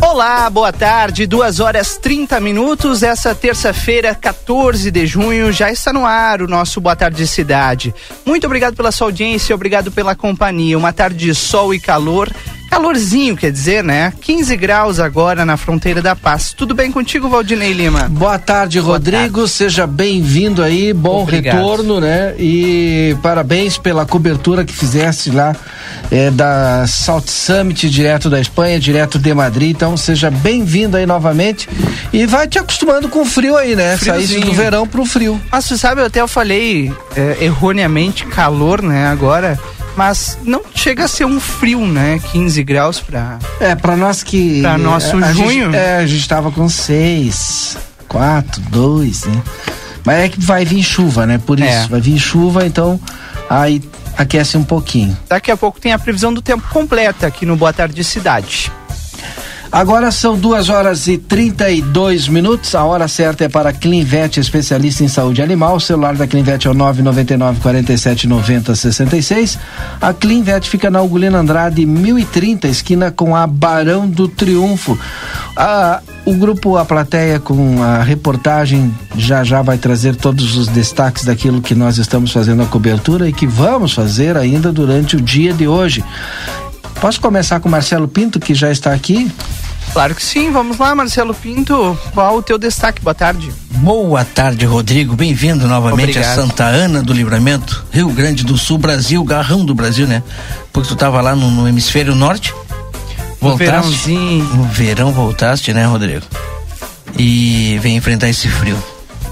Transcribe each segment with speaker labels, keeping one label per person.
Speaker 1: Olá, boa tarde, 2 horas 30 minutos. Essa terça-feira, 14 de junho, já está no ar o nosso Boa Tarde Cidade. Muito obrigado pela sua audiência, obrigado pela companhia. Uma tarde de sol e calor Calorzinho, quer dizer, né? 15 graus agora na fronteira da paz. Tudo bem contigo, Valdinei Lima?
Speaker 2: Boa tarde, Boa Rodrigo. Tarde. Seja bem-vindo aí. Bom Obrigado. retorno, né? E parabéns pela cobertura que fizeste lá é, da South Summit, direto da Espanha, direto de Madrid. Então, seja bem-vindo aí novamente. E vai te acostumando com o frio aí, né? Saísse do verão pro frio.
Speaker 1: Mas você sabe, eu até eu falei é, erroneamente calor, né? Agora mas não chega a ser um frio, né? 15 graus para
Speaker 2: É, para nós que
Speaker 1: para nosso a, junho.
Speaker 2: Gente, é, a gente tava com 6, 4, 2, né? Mas é que vai vir chuva, né? Por isso, é. vai vir chuva, então aí aquece um pouquinho.
Speaker 1: Daqui a pouco tem a previsão do tempo completa aqui no Boa Tarde Cidade.
Speaker 2: Agora são duas horas e 32 minutos. A hora certa é para Clinvet, especialista em saúde animal. O celular da Clinvet é o 999 47 90 66. A Clinvet fica na Ugolina Andrade 1030, esquina com a Barão do Triunfo. A, o grupo A Plateia com a reportagem já já vai trazer todos os destaques daquilo que nós estamos fazendo a cobertura e que vamos fazer ainda durante o dia de hoje. Posso começar com Marcelo Pinto, que já está aqui?
Speaker 1: Claro que sim, vamos lá, Marcelo Pinto. Qual o teu destaque? Boa tarde.
Speaker 3: Boa tarde, Rodrigo. Bem-vindo novamente Obrigado. a Santa Ana do Livramento, Rio Grande do Sul, Brasil, garrão do Brasil, né? Porque tu estava lá no, no, hemisfério norte.
Speaker 1: Voltaste. No verãozinho.
Speaker 3: No verão voltaste, né, Rodrigo? E vem enfrentar esse frio.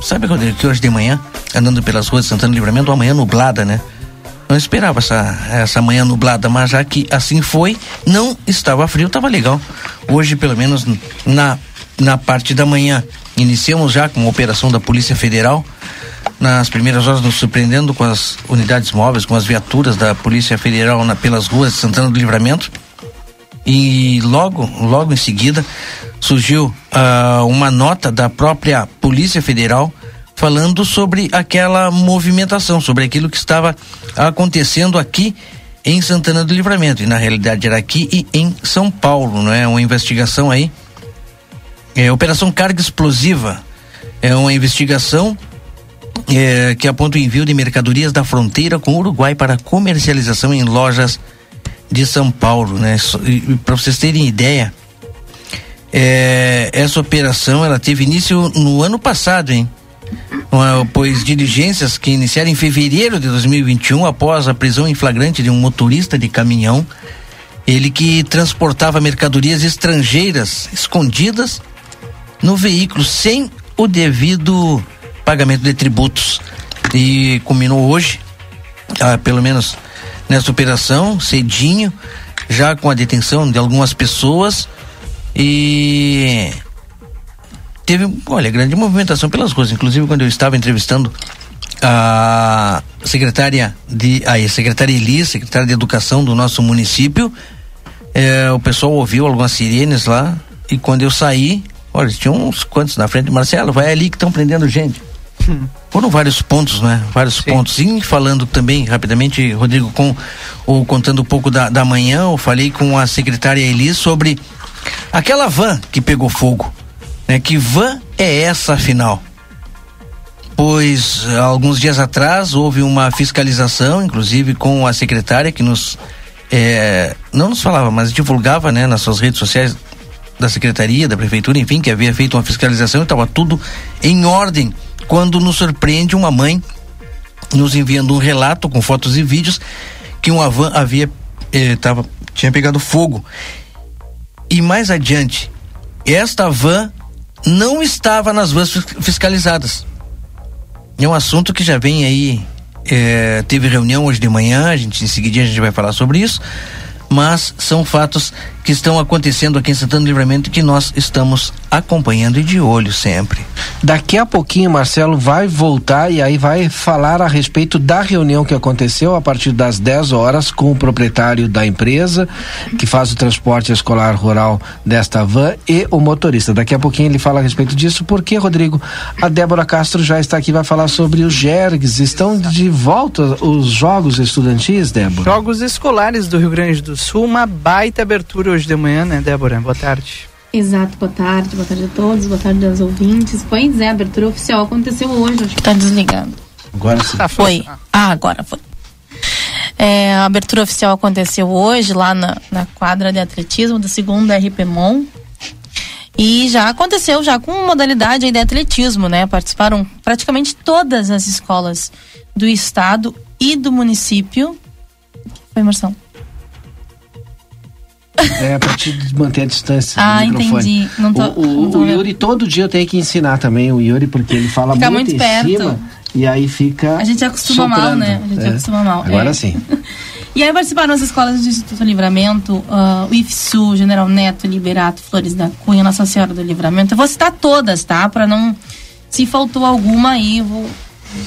Speaker 3: Sabe, Rodrigo, que hoje de manhã, andando pelas ruas de Santana do Livramento, uma manhã nublada, né? Não esperava essa, essa manhã nublada, mas já que assim foi, não estava frio, estava legal. Hoje, pelo menos na, na parte da manhã, iniciamos já com a operação da Polícia Federal. Nas primeiras horas nos surpreendendo com as unidades móveis, com as viaturas da Polícia Federal na, pelas ruas de Santana do Livramento. E logo, logo em seguida, surgiu uh, uma nota da própria Polícia Federal falando sobre aquela movimentação, sobre aquilo que estava acontecendo aqui em Santana do Livramento. E na realidade era aqui e em São Paulo, não é? Uma investigação aí. É, Operação Carga Explosiva. É uma investigação é, que aponta o envio de mercadorias da fronteira com o Uruguai para comercialização em lojas de São Paulo, né? Para vocês terem ideia, é, essa operação ela teve início no ano passado, hein? Pois diligências que iniciaram em fevereiro de 2021 após a prisão em flagrante de um motorista de caminhão, ele que transportava mercadorias estrangeiras escondidas no veículo sem o devido pagamento de tributos. E culminou hoje, ah, pelo menos nessa operação, cedinho, já com a detenção de algumas pessoas e teve, olha, grande movimentação pelas ruas. Inclusive, quando eu estava entrevistando a secretária de a secretária Elis, secretária de Educação do nosso município, é, o pessoal ouviu algumas sirenes lá e quando eu saí, olha, tinha uns quantos na frente, Marcelo, vai ali que estão prendendo gente. Hum. Foram vários pontos, né? Vários Sim. pontos. E falando também, rapidamente, Rodrigo, com ou contando um pouco da, da manhã, eu falei com a secretária Elis sobre aquela van que pegou fogo né? Que van é essa afinal? Pois alguns dias atrás houve uma fiscalização, inclusive com a secretária que nos é, não nos falava, mas divulgava, né, nas suas redes sociais da secretaria, da prefeitura, enfim, que havia feito uma fiscalização e estava tudo em ordem. Quando nos surpreende uma mãe nos enviando um relato com fotos e vídeos que uma van havia eh, tava, tinha pegado fogo. E mais adiante, esta van não estava nas vans fiscalizadas. É um assunto que já vem aí. É, teve reunião hoje de manhã, a gente em seguida a gente vai falar sobre isso, mas são fatos que estão acontecendo aqui em Santana do Livramento que nós estamos acompanhando e de olho sempre.
Speaker 2: Daqui a pouquinho, Marcelo vai voltar e aí vai falar a respeito da reunião que aconteceu a partir das 10 horas com o proprietário da empresa que faz o transporte escolar rural desta van e o motorista. Daqui a pouquinho ele fala a respeito disso, porque, Rodrigo, a Débora Castro já está aqui, vai falar sobre os jergues. Estão de volta os jogos estudantis, Débora?
Speaker 1: Jogos escolares do Rio Grande do Sul, uma baita abertura hoje de manhã, né, Débora? Boa tarde.
Speaker 4: Exato, boa tarde, boa tarde a todos, boa tarde aos ouvintes. Pois é, a abertura oficial aconteceu hoje, acho que tá desligando.
Speaker 2: Agora sim.
Speaker 4: Ah, foi. Ah, agora foi. É, a abertura oficial aconteceu hoje lá na, na quadra de atletismo da segunda RPMON. E já aconteceu já com modalidade de atletismo, né? Participaram praticamente todas as escolas do estado e do município. Foi, Marção?
Speaker 2: É, pra te manter a distância.
Speaker 4: Ah, entendi. Não tô,
Speaker 2: o, o,
Speaker 4: não tô
Speaker 2: o Yuri, todo dia eu tenho que ensinar também o Yuri, porque ele fala
Speaker 4: Fica
Speaker 2: muito,
Speaker 4: muito
Speaker 2: em
Speaker 4: perto.
Speaker 2: cima e aí fica.
Speaker 4: A gente acostuma mal,
Speaker 2: soprando.
Speaker 4: né? A gente
Speaker 2: É.
Speaker 4: acostuma mal.
Speaker 2: Agora
Speaker 4: É.
Speaker 2: sim.
Speaker 4: E aí participaram as escolas do Instituto Livramento, ah, o IFSU, General Neto, Liberato, Flores da Cunha, Nossa Senhora do Livramento. Eu vou citar todas, tá? Pra não. Se faltou alguma aí, vou,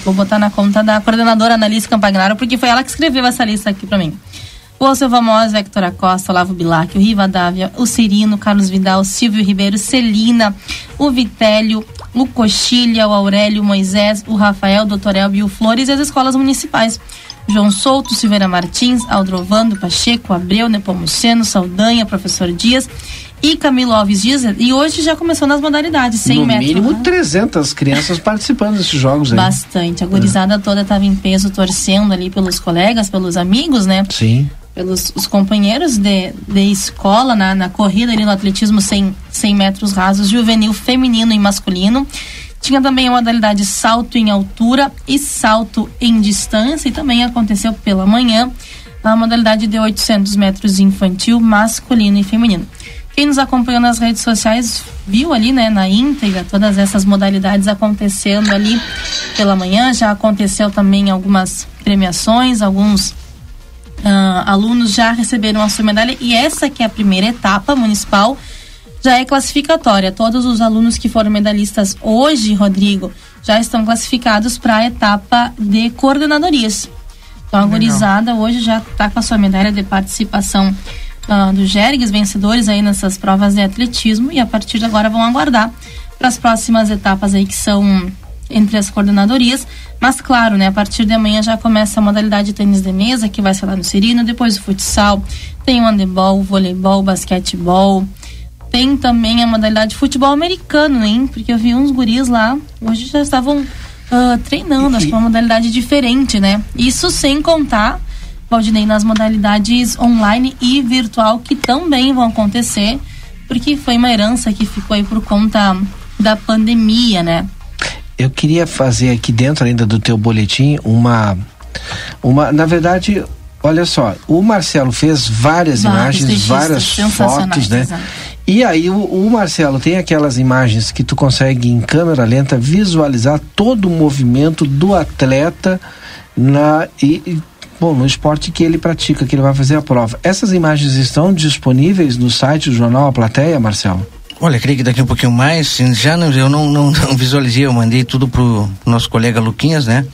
Speaker 4: vou botar na conta da coordenadora Annalise Campagnaro, porque foi ela que escreveu essa lista aqui pra mim. O Alceu Vamos, Hector Acosta, Olavo Bilac, o Riva Dávia, o Cirino, Carlos Vidal, o Silvio Ribeiro, Celina, o Vitélio, o Coxilha, o Aurélio, o Moisés, o Rafael, o Doutor Elbio o Flores e as escolas municipais. João Souto, Silveira Martins, Aldrovando, Pacheco, Abreu, Nepomuceno, Saldanha, Professor Dias e Camilo Alves Dias. E hoje já começou nas modalidades, 100
Speaker 2: no
Speaker 4: metros.
Speaker 2: mínimo
Speaker 4: né?
Speaker 2: 300 crianças participando desses jogos aí.
Speaker 4: Bastante. A gurizada toda estava em peso, torcendo ali pelos colegas, pelos amigos, né?
Speaker 2: Sim.
Speaker 4: Pelos os companheiros de, de escola na, na corrida ali no atletismo 100, 100 metros rasos, juvenil feminino e masculino. Tinha também a modalidade salto em altura e salto em distância, e também aconteceu pela manhã a modalidade de 800 metros infantil, masculino e feminino. Quem nos acompanhou nas redes sociais viu ali, né, na íntegra, todas essas modalidades acontecendo ali pela manhã. Já aconteceu também algumas premiações, alguns ah, alunos já receberam a sua medalha e essa que é a primeira etapa municipal já é classificatória. Todos os alunos que foram medalhistas hoje, Rodrigo, já estão classificados para a etapa de coordenadorias. Então a gurizada hoje já está com a sua medalha de participação ah, do Jergues, vencedores aí nessas provas de atletismo e a partir de agora vão aguardar para as próximas etapas aí que são entre as coordenadorias. Mas claro, né, a partir de amanhã já começa a modalidade de tênis de mesa, que vai ser lá no Cirino, depois o futsal, tem o handebol, o voleibol, o basquetebol. Tem também a modalidade de futebol americano, hein? Porque eu vi uns guris lá, hoje já estavam ah, treinando, acho que é uma modalidade diferente, né? Isso sem contar, Valdinei, nas modalidades online e virtual que também vão acontecer, porque foi uma herança que ficou aí por conta da pandemia, né?
Speaker 2: Eu queria fazer aqui dentro ainda do teu boletim uma uma, na verdade, olha só, o Marcelo fez várias
Speaker 4: Vários
Speaker 2: imagens, várias fotos, né?
Speaker 4: exato.
Speaker 2: E aí o, o Marcelo tem aquelas imagens que tu consegue em câmera lenta visualizar todo o movimento do atleta na e, e, bom, no esporte que ele pratica, que ele vai fazer a prova. Essas imagens estão disponíveis no site do jornal A Plateia, Marcelo?
Speaker 3: Olha, creio que daqui um pouquinho mais, já não, eu não, não, não visualizei, eu mandei tudo pro nosso colega Luquinhas, né?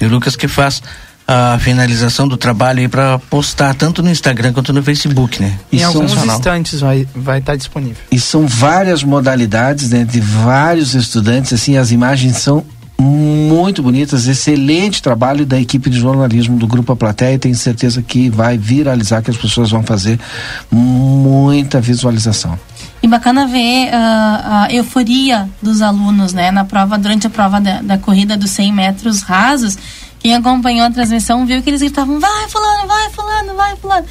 Speaker 3: E o Lucas que faz a finalização do trabalho aí para postar tanto no Instagram quanto no Facebook, né?
Speaker 1: Em
Speaker 2: Isso
Speaker 1: alguns instantes vai vai estar disponível.
Speaker 2: E são várias modalidades, né, de vários estudantes, assim, as imagens são muito bonitas, excelente trabalho da equipe de jornalismo do Grupo A Plateia e tenho certeza que vai viralizar, que as pessoas vão fazer muita visualização.
Speaker 4: E bacana ver ah, a euforia dos alunos, né? Na prova, durante a prova da, da corrida dos 100 metros rasos, quem acompanhou a transmissão viu que eles gritavam, vai fulano, vai fulano, vai fulano.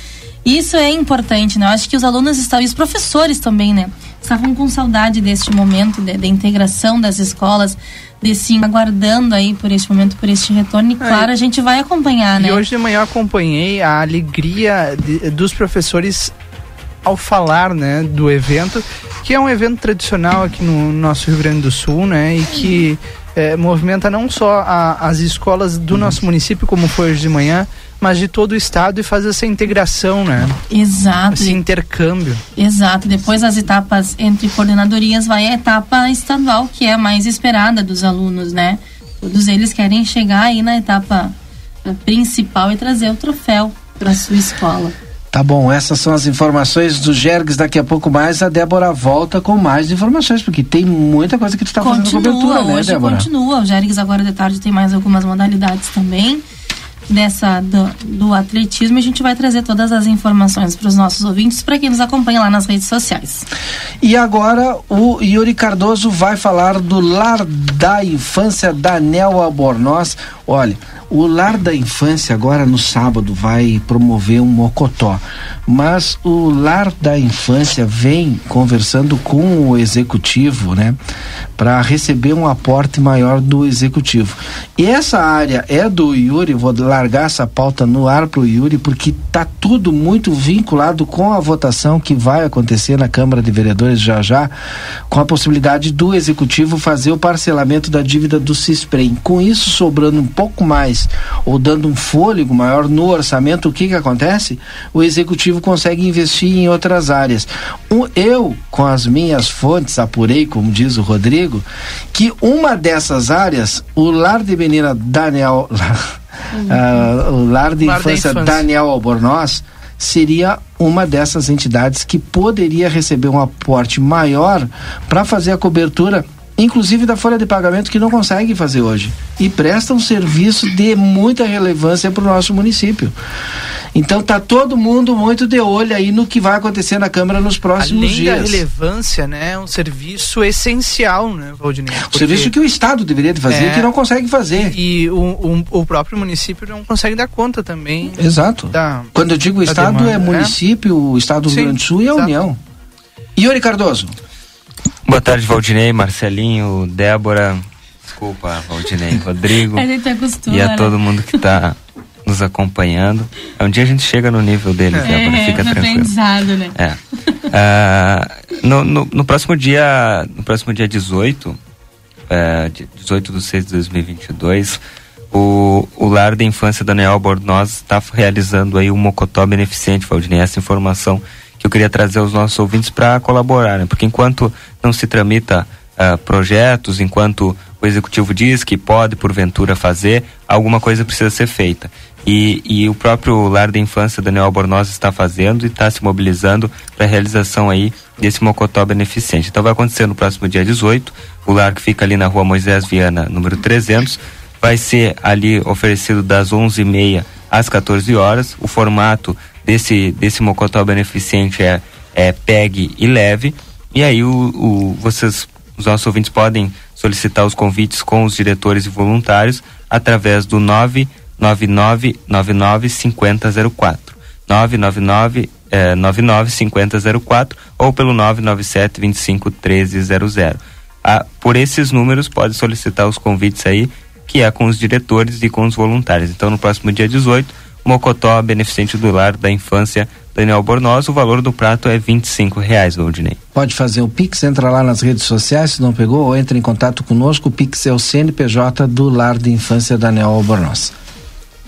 Speaker 4: Isso é importante, né? Eu acho que os alunos estavam, e os professores também, né? Estavam com saudade deste momento de, de integração das escolas, desse aguardando aí por este momento, por este retorno. E claro, a gente vai acompanhar, né?
Speaker 1: E hoje de manhã eu acompanhei a alegria de- dos professores ao falar, né, do evento, que é um evento tradicional aqui no nosso Rio Grande do Sul, né, e que eh, movimenta não só a- as escolas do nosso município, como foi hoje de manhã, mas de todo o estado e fazer essa integração, né?
Speaker 4: Exato.
Speaker 1: Esse intercâmbio.
Speaker 4: Exato. Depois das etapas entre coordenadorias vai a etapa estadual, que é a mais esperada dos alunos, né? Todos eles querem chegar aí na etapa eh, principal e trazer o troféu para sua escola.
Speaker 2: Tá bom, essas são as informações do Jergs. Daqui a pouco mais a Débora volta com mais informações, porque tem muita coisa que tu está fazendo cobertura, né,
Speaker 4: hoje
Speaker 2: Débora?
Speaker 4: Continua, o Jergs agora de tarde tem mais algumas modalidades também dessa do, do atletismo. A gente vai trazer todas as informações para os nossos ouvintes, para quem nos acompanha lá nas redes sociais.
Speaker 2: E agora o Yuri Cardoso vai falar do Lar da Infância Daniel Albornoz. Olha, o Lar da Infância agora no sábado vai promover um mocotó, mas o Lar da Infância vem conversando com o executivo, né, para receber um aporte maior do executivo. E essa área é do Yuri, vou largar essa pauta no ar pro Yuri porque tá tudo muito vinculado com a votação que vai acontecer na Câmara de Vereadores já já, com a possibilidade do executivo fazer o parcelamento da dívida do Cisprem. Com isso sobrando um pouco mais ou dando um fôlego maior no orçamento, o que que acontece? O executivo consegue investir em outras áreas. Eu, com as minhas fontes, apurei, como diz o Rodrigo, que uma dessas áreas, o Lar de Menina Daniel, uh, o Lar de Lar Infância, Infância Daniel Albornoz, seria uma dessas entidades que poderia receber um aporte maior para fazer a cobertura inclusive da folha de pagamento que não consegue fazer hoje e presta um serviço de muita relevância para o nosso município. Então tá todo mundo muito de olho aí no que vai acontecer na Câmara nos próximos
Speaker 1: Além
Speaker 2: dias.
Speaker 1: Além da relevância, né, é um serviço essencial, né, Valdinei?
Speaker 2: O serviço que o Estado deveria fazer é, que não consegue fazer.
Speaker 1: E o, o, o, próprio município não consegue dar conta também.
Speaker 2: Exato. Da, Quando eu digo Estado demanda, é né? município, o Estado do Sim, Rio Grande do Sul e a exato. União. Yuri Cardoso.
Speaker 5: Boa tarde, Valdinei, Marcelinho, Débora. Desculpa, Valdinei, Rodrigo.
Speaker 4: A gente acostuma,
Speaker 5: e a né? todo mundo que está nos acompanhando. Um dia a gente chega no nível deles, é, Débora, fica
Speaker 4: no
Speaker 5: tranquilo.
Speaker 4: Aprendizado, né?
Speaker 5: É. Uh, no, no, no, próximo dia, no próximo dia 18, uh, 18 de 6 de 2022, o, o Lar da Infância Daniel Albornoz está realizando aí um mocotó beneficente, Valdinei. Essa informação que eu queria trazer aos nossos ouvintes para colaborar, né? porque enquanto não se tramita uh, projetos, enquanto o executivo diz que pode, porventura, fazer, alguma coisa precisa ser feita. E, e o próprio Lar da Infância Daniel Albornoz está fazendo e está se mobilizando para a realização aí desse Mocotó beneficente. Então vai acontecer no próximo dia 18, o lar que fica ali na rua Moisés Viana, número 300, vai ser ali oferecido das 11h30 às 14 horas. O formato desse, desse Mocotó beneficente é, é pegue e leve. E aí o, o, vocês, os nossos ouvintes podem solicitar os convites com os diretores e voluntários através do 999 99 5004. 999 eh, 99 5004 ou pelo 997 25 1300. Ah, por esses números pode solicitar os convites aí, que é com os diretores e com os voluntários. Então no próximo dia 18 Mocotó, beneficente do lar da infância Daniel Bornoz, o valor do prato é 25 reais, Valdinei.
Speaker 2: Pode fazer o Pix, entra lá nas redes sociais, se não pegou, ou entra em contato conosco, o Pix é o CNPJ do lar da infância Daniel Albornoz.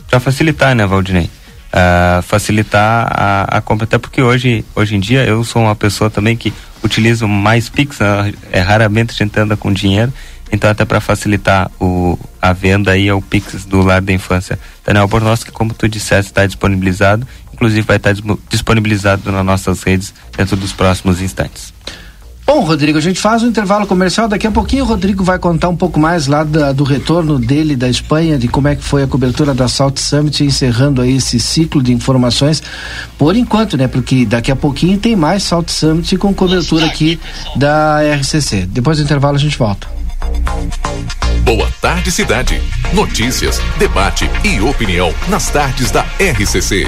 Speaker 5: Para facilitar, né, Valdinei? Uh, facilitar a, a, compra, até porque hoje, hoje em dia eu sou uma pessoa também que utilizo mais Pix, né? é raramente a gente anda com dinheiro, então, até para facilitar o, a venda aí, é o Pix do Lar da Infância Daniel Bornos, que como tu disseste, está disponibilizado. Inclusive vai estar tá disponibilizado nas nossas redes dentro dos próximos instantes.
Speaker 2: Bom, Rodrigo, a gente faz um intervalo comercial. Daqui a pouquinho o Rodrigo vai contar um pouco mais lá da, do retorno dele da Espanha, de como é que foi a cobertura da Salt Summit, encerrando aí esse ciclo de informações. Por enquanto, né? Porque daqui a pouquinho tem mais Salt Summit com cobertura aqui da RCC. Depois do intervalo a gente volta.
Speaker 6: Boa tarde, cidade. Notícias, debate e opinião nas tardes da RCC.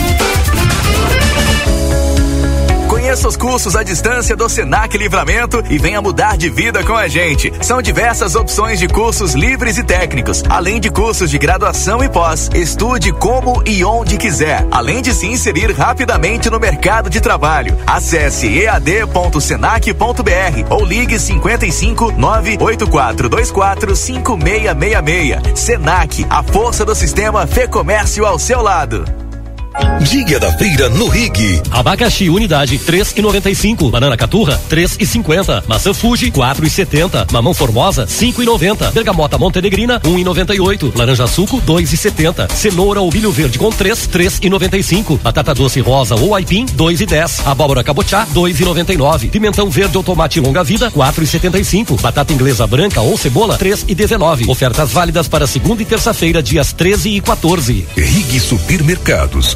Speaker 7: Faça os cursos à distância do Senac Livramento e venha mudar de vida com a gente. São diversas opções de cursos livres e técnicos, além de cursos de graduação e pós. Estude como e onde quiser, além de se inserir rapidamente no mercado de trabalho. Acesse ead.senac.br ou ligue 55 98424 5666. Senac, a força do sistema Fê Comércio ao seu lado.
Speaker 8: Dia da feira no Rig.
Speaker 9: Abacaxi unidade 3,95. Banana caturra 3,50. Maçã Fuji 4,70. Mamão formosa 5,90. Bergamota montenegrina 1,98. Laranja suco 2,70. Cenoura ou milho verde com 3 3,95. Batata doce rosa ou aipim 2,10. Abóbora cabotiá 2,99. Pimentão verde ou tomate longa vida 4,75. Batata inglesa branca ou cebola 3,19. Ofertas válidas para segunda e terça-feira dias 13 e 14.
Speaker 8: Rig Supermercados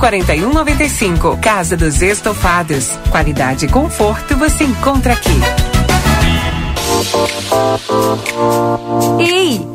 Speaker 10: 4195. Casa dos Estofados. Qualidade e conforto você encontra aqui.
Speaker 11: Ei,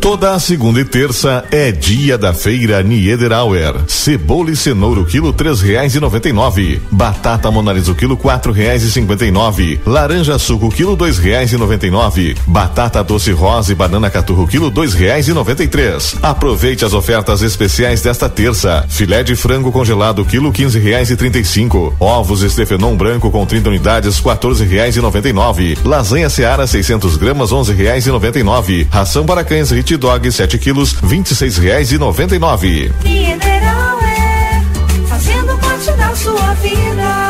Speaker 12: Toda a segunda e terça é dia da feira Niederauer. Cebola e cenoura o quilo três reais e noventa e nove. Batata monalisa o quilo quatro reais e cinquenta e nove. Laranja suco o quilo dois reais e noventa e nove. Batata doce rosa e banana caturro quilo dois reais e noventa e três. Aproveite as ofertas especiais desta terça. Filé de frango congelado quilo quinze reais e trinta e cinco. Ovos Estefenon branco com 30 unidades quatorze reais e noventa e nove. Lasanha Seara 600 gramas onze reais e noventa e nove. Ração para cães Dog 7 quilos, vinte e seis reais e noventa e nove.
Speaker 13: É fazendo parte da sua vida.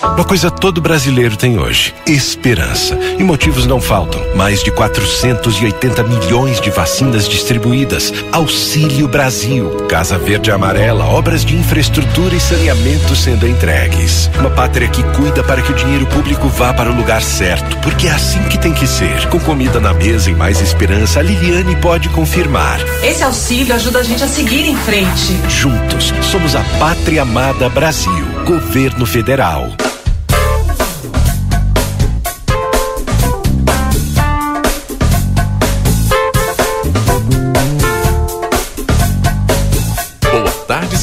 Speaker 8: Uma coisa todo brasileiro tem hoje: esperança. E motivos não faltam. Mais de 480 milhões de vacinas distribuídas. Auxílio Brasil. Casa Verde Amarela. Obras de infraestrutura e saneamento sendo entregues. Uma pátria que cuida para que o dinheiro público vá para o lugar certo. Porque é assim que tem que ser. Com comida na mesa e mais esperança, a Liliane pode confirmar.
Speaker 14: Esse auxílio ajuda a gente a seguir em frente.
Speaker 8: Juntos, somos a Pátria Amada Brasil. Governo Federal.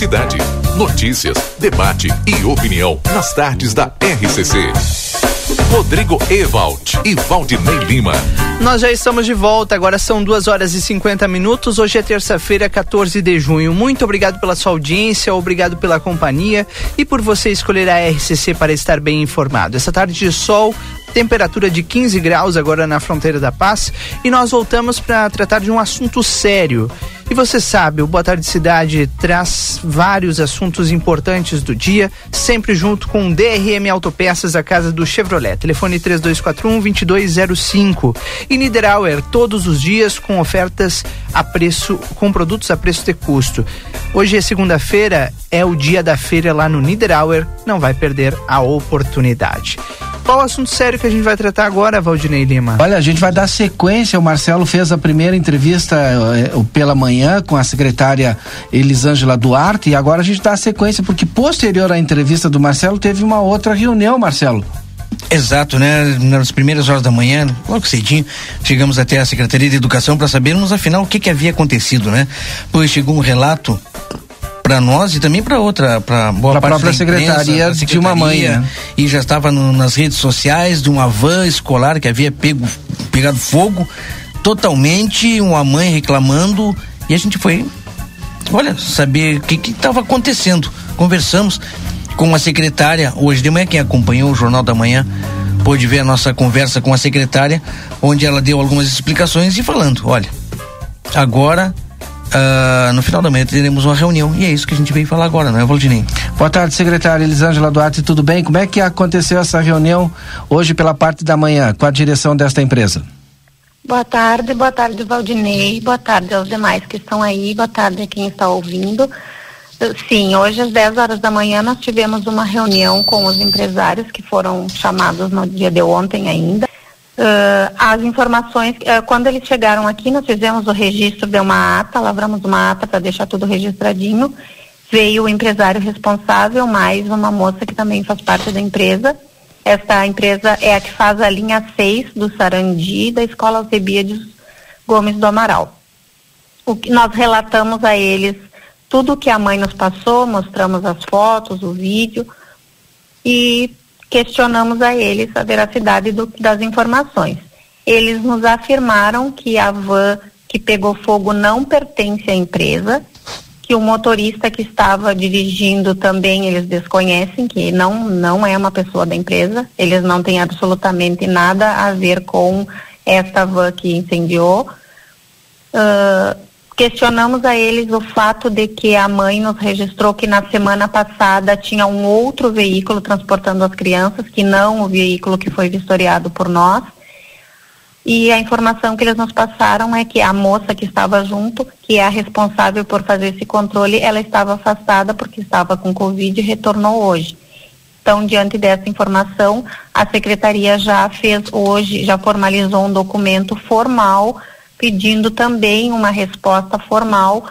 Speaker 6: Cidade. Notícias, debate e opinião nas tardes da RCC. Rodrigo Ewald e Valdinei Lima.
Speaker 1: Nós já estamos de volta, agora são duas horas e 50 minutos. Hoje é terça-feira, 14 de junho. Muito obrigado pela sua audiência, obrigado pela companhia e por você escolher a RCC para estar bem informado. Essa tarde de sol, temperatura de 15 graus agora na fronteira da paz e nós voltamos para tratar de um assunto sério. E você sabe, o Boa Tarde Cidade traz vários assuntos importantes do dia, sempre junto com DRM Autopeças, a casa do Chevrolet. Telefone 3241-2205. E Niederauer, todos os dias com ofertas a preço, com produtos a preço de custo. Hoje é segunda-feira, é o dia da feira lá no Niederauer, não vai perder a oportunidade. Qual o assunto sério que a gente vai tratar agora, Valdinei Lima?
Speaker 2: Olha, a gente vai dar sequência. O Marcelo fez a primeira entrevista eh, pela manhã com a secretária Elisângela Duarte e agora a gente dá a sequência, porque posterior à entrevista do Marcelo teve uma outra reunião, Marcelo.
Speaker 3: Exato, né? Nas primeiras horas da manhã, logo cedinho, chegamos até a Secretaria de Educação para sabermos afinal o que, que havia acontecido, né? Pois chegou um relato para nós e também para outra, para boa
Speaker 2: Pra
Speaker 3: parte
Speaker 2: própria
Speaker 3: da imprensa,
Speaker 2: secretaria
Speaker 3: da
Speaker 2: de uma mãe, né?
Speaker 3: E já estava no- nas redes sociais de uma van escolar que havia pego, pegado fogo totalmente, uma mãe reclamando e a gente foi, olha, saber o que estava acontecendo. Conversamos com a secretária hoje de manhã, quem acompanhou o Jornal da Manhã pôde ver a nossa conversa com a secretária, onde ela deu algumas explicações e falando, olha, agora ah, no final da manhã teremos uma reunião e é isso que a gente veio falar agora, não é, Valdinei?
Speaker 2: Boa tarde, secretária Elisângela Duarte, tudo bem? Como é que aconteceu essa reunião hoje pela parte da manhã com a direção desta empresa?
Speaker 15: Boa tarde, boa tarde, Valdinei, boa tarde aos demais que estão aí, boa tarde a quem está ouvindo. Eh, Sim, hoje às 10 horas da manhã nós tivemos uma reunião com os empresários que foram chamados no dia de ontem ainda. Eh, as informações, eh, quando eles chegaram aqui, nós fizemos o registro de uma ata, lavramos uma ata para deixar tudo registradinho. Veio o empresário responsável, mais uma moça que também faz parte da empresa. Esta empresa é a que faz a linha 6 do Sarandi da Escola Alcebiades Gomes do Amaral. O que nós relatamos a eles tudo o que a mãe nos passou, mostramos as fotos, o vídeo e questionamos a eles a veracidade do- das informações. Eles nos afirmaram que a van que pegou fogo não pertence à empresa, que o motorista que estava dirigindo também eles desconhecem, que não, não é uma pessoa da empresa, eles não têm absolutamente nada a ver com esta van que incendiou. Ah, questionamos a eles o fato de que a mãe nos registrou que na semana passada tinha um outro veículo transportando as crianças, que não o veículo que foi vistoriado por nós. E a informação que eles nos passaram é que a moça que estava junto, que é a responsável por fazer esse controle, ela estava afastada porque estava com Covid e retornou hoje. Então, diante dessa informação, a secretaria já fez hoje, já formalizou um documento formal pedindo também uma resposta formal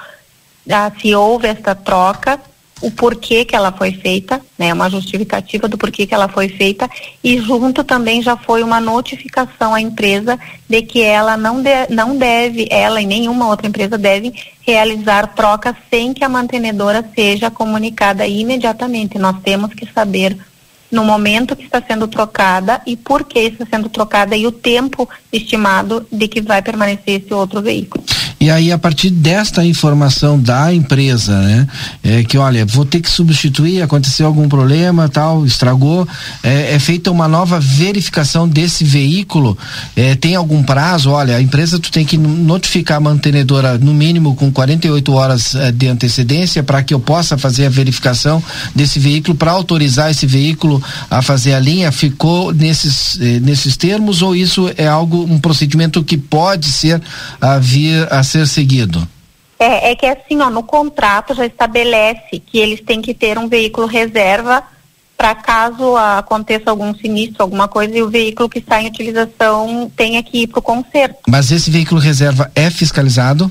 Speaker 15: ah, se houve esta troca, o porquê que ela foi feita, né, uma justificativa do porquê que ela foi feita e junto também já foi uma notificação à empresa de que ela não, de- não deve, ela e nenhuma outra empresa deve realizar troca sem que a mantenedora seja comunicada imediatamente. Nós temos que saber no momento que está sendo trocada e por que está sendo trocada e o tempo estimado de que vai permanecer esse outro veículo.
Speaker 2: E aí, a partir desta informação da empresa, né? É, que olha, vou ter que substituir, aconteceu algum problema, tal, estragou, é, é feita uma nova verificação desse veículo, é, tem algum prazo, olha, a empresa tu tem que notificar a mantenedora no mínimo com 48 horas eh, de antecedência para que eu possa fazer a verificação desse veículo, para autorizar esse veículo a fazer a linha, ficou nesses, eh, nesses termos ou isso é algo, um procedimento que pode ser a vir a ser seguido?
Speaker 15: É, é que assim, ó, no contrato já estabelece que eles têm que ter um veículo reserva para caso aconteça algum sinistro, alguma coisa, e o veículo que está em utilização tenha que ir para o conserto.
Speaker 2: Mas esse veículo reserva é fiscalizado?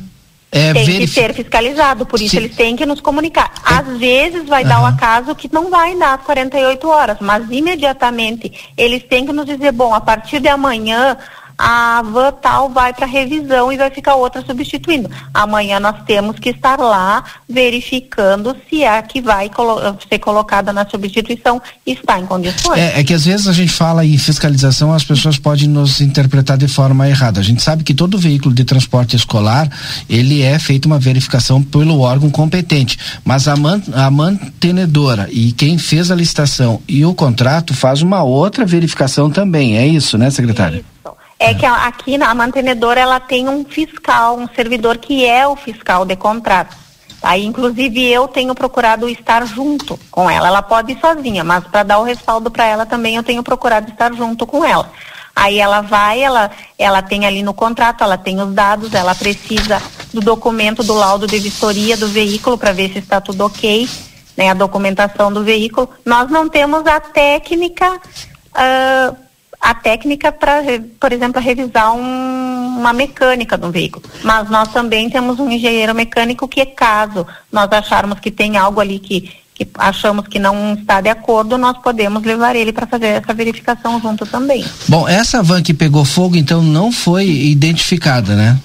Speaker 2: É
Speaker 15: tem
Speaker 2: verif-
Speaker 15: que ser fiscalizado, por isso
Speaker 2: Se-
Speaker 15: eles têm que nos comunicar. Às vezes vai dar o acaso que não vai dar as 48 horas, mas imediatamente eles têm que nos dizer, bom, a partir de amanhã a van tal vai para revisão e vai ficar outra substituindo. Amanhã nós temos que estar lá verificando se a que vai colo- ser colocada na substituição está em condições.
Speaker 2: É, é que às vezes a gente fala em fiscalização, as pessoas podem nos interpretar de forma errada. A gente sabe que todo veículo de transporte escolar, ele é feita uma verificação pelo órgão competente, mas a, man, a mantenedora e quem fez a licitação e o contrato faz uma outra verificação também, é isso, né, secretária?
Speaker 15: É que aqui a mantenedora ela tem um fiscal, um servidor que é o fiscal de contratos. Aí, inclusive, eu tenho procurado estar junto com ela. Ela pode ir sozinha, mas para dar o respaldo para ela também eu tenho procurado estar junto com ela. Aí ela vai, ela, ela tem ali no contrato, ela tem os dados, ela precisa do documento do laudo de vistoria do veículo para ver se está tudo ok, né, a documentação do veículo. Nós não temos a técnica ah, a técnica para, por exemplo, revisar um- uma mecânica do veículo. Mas nós também temos um engenheiro mecânico que, caso nós acharmos que tem algo ali que, que achamos que não está de acordo, nós podemos levar ele para fazer essa verificação junto também.
Speaker 2: Bom, essa van que pegou fogo, então, não foi identificada, né?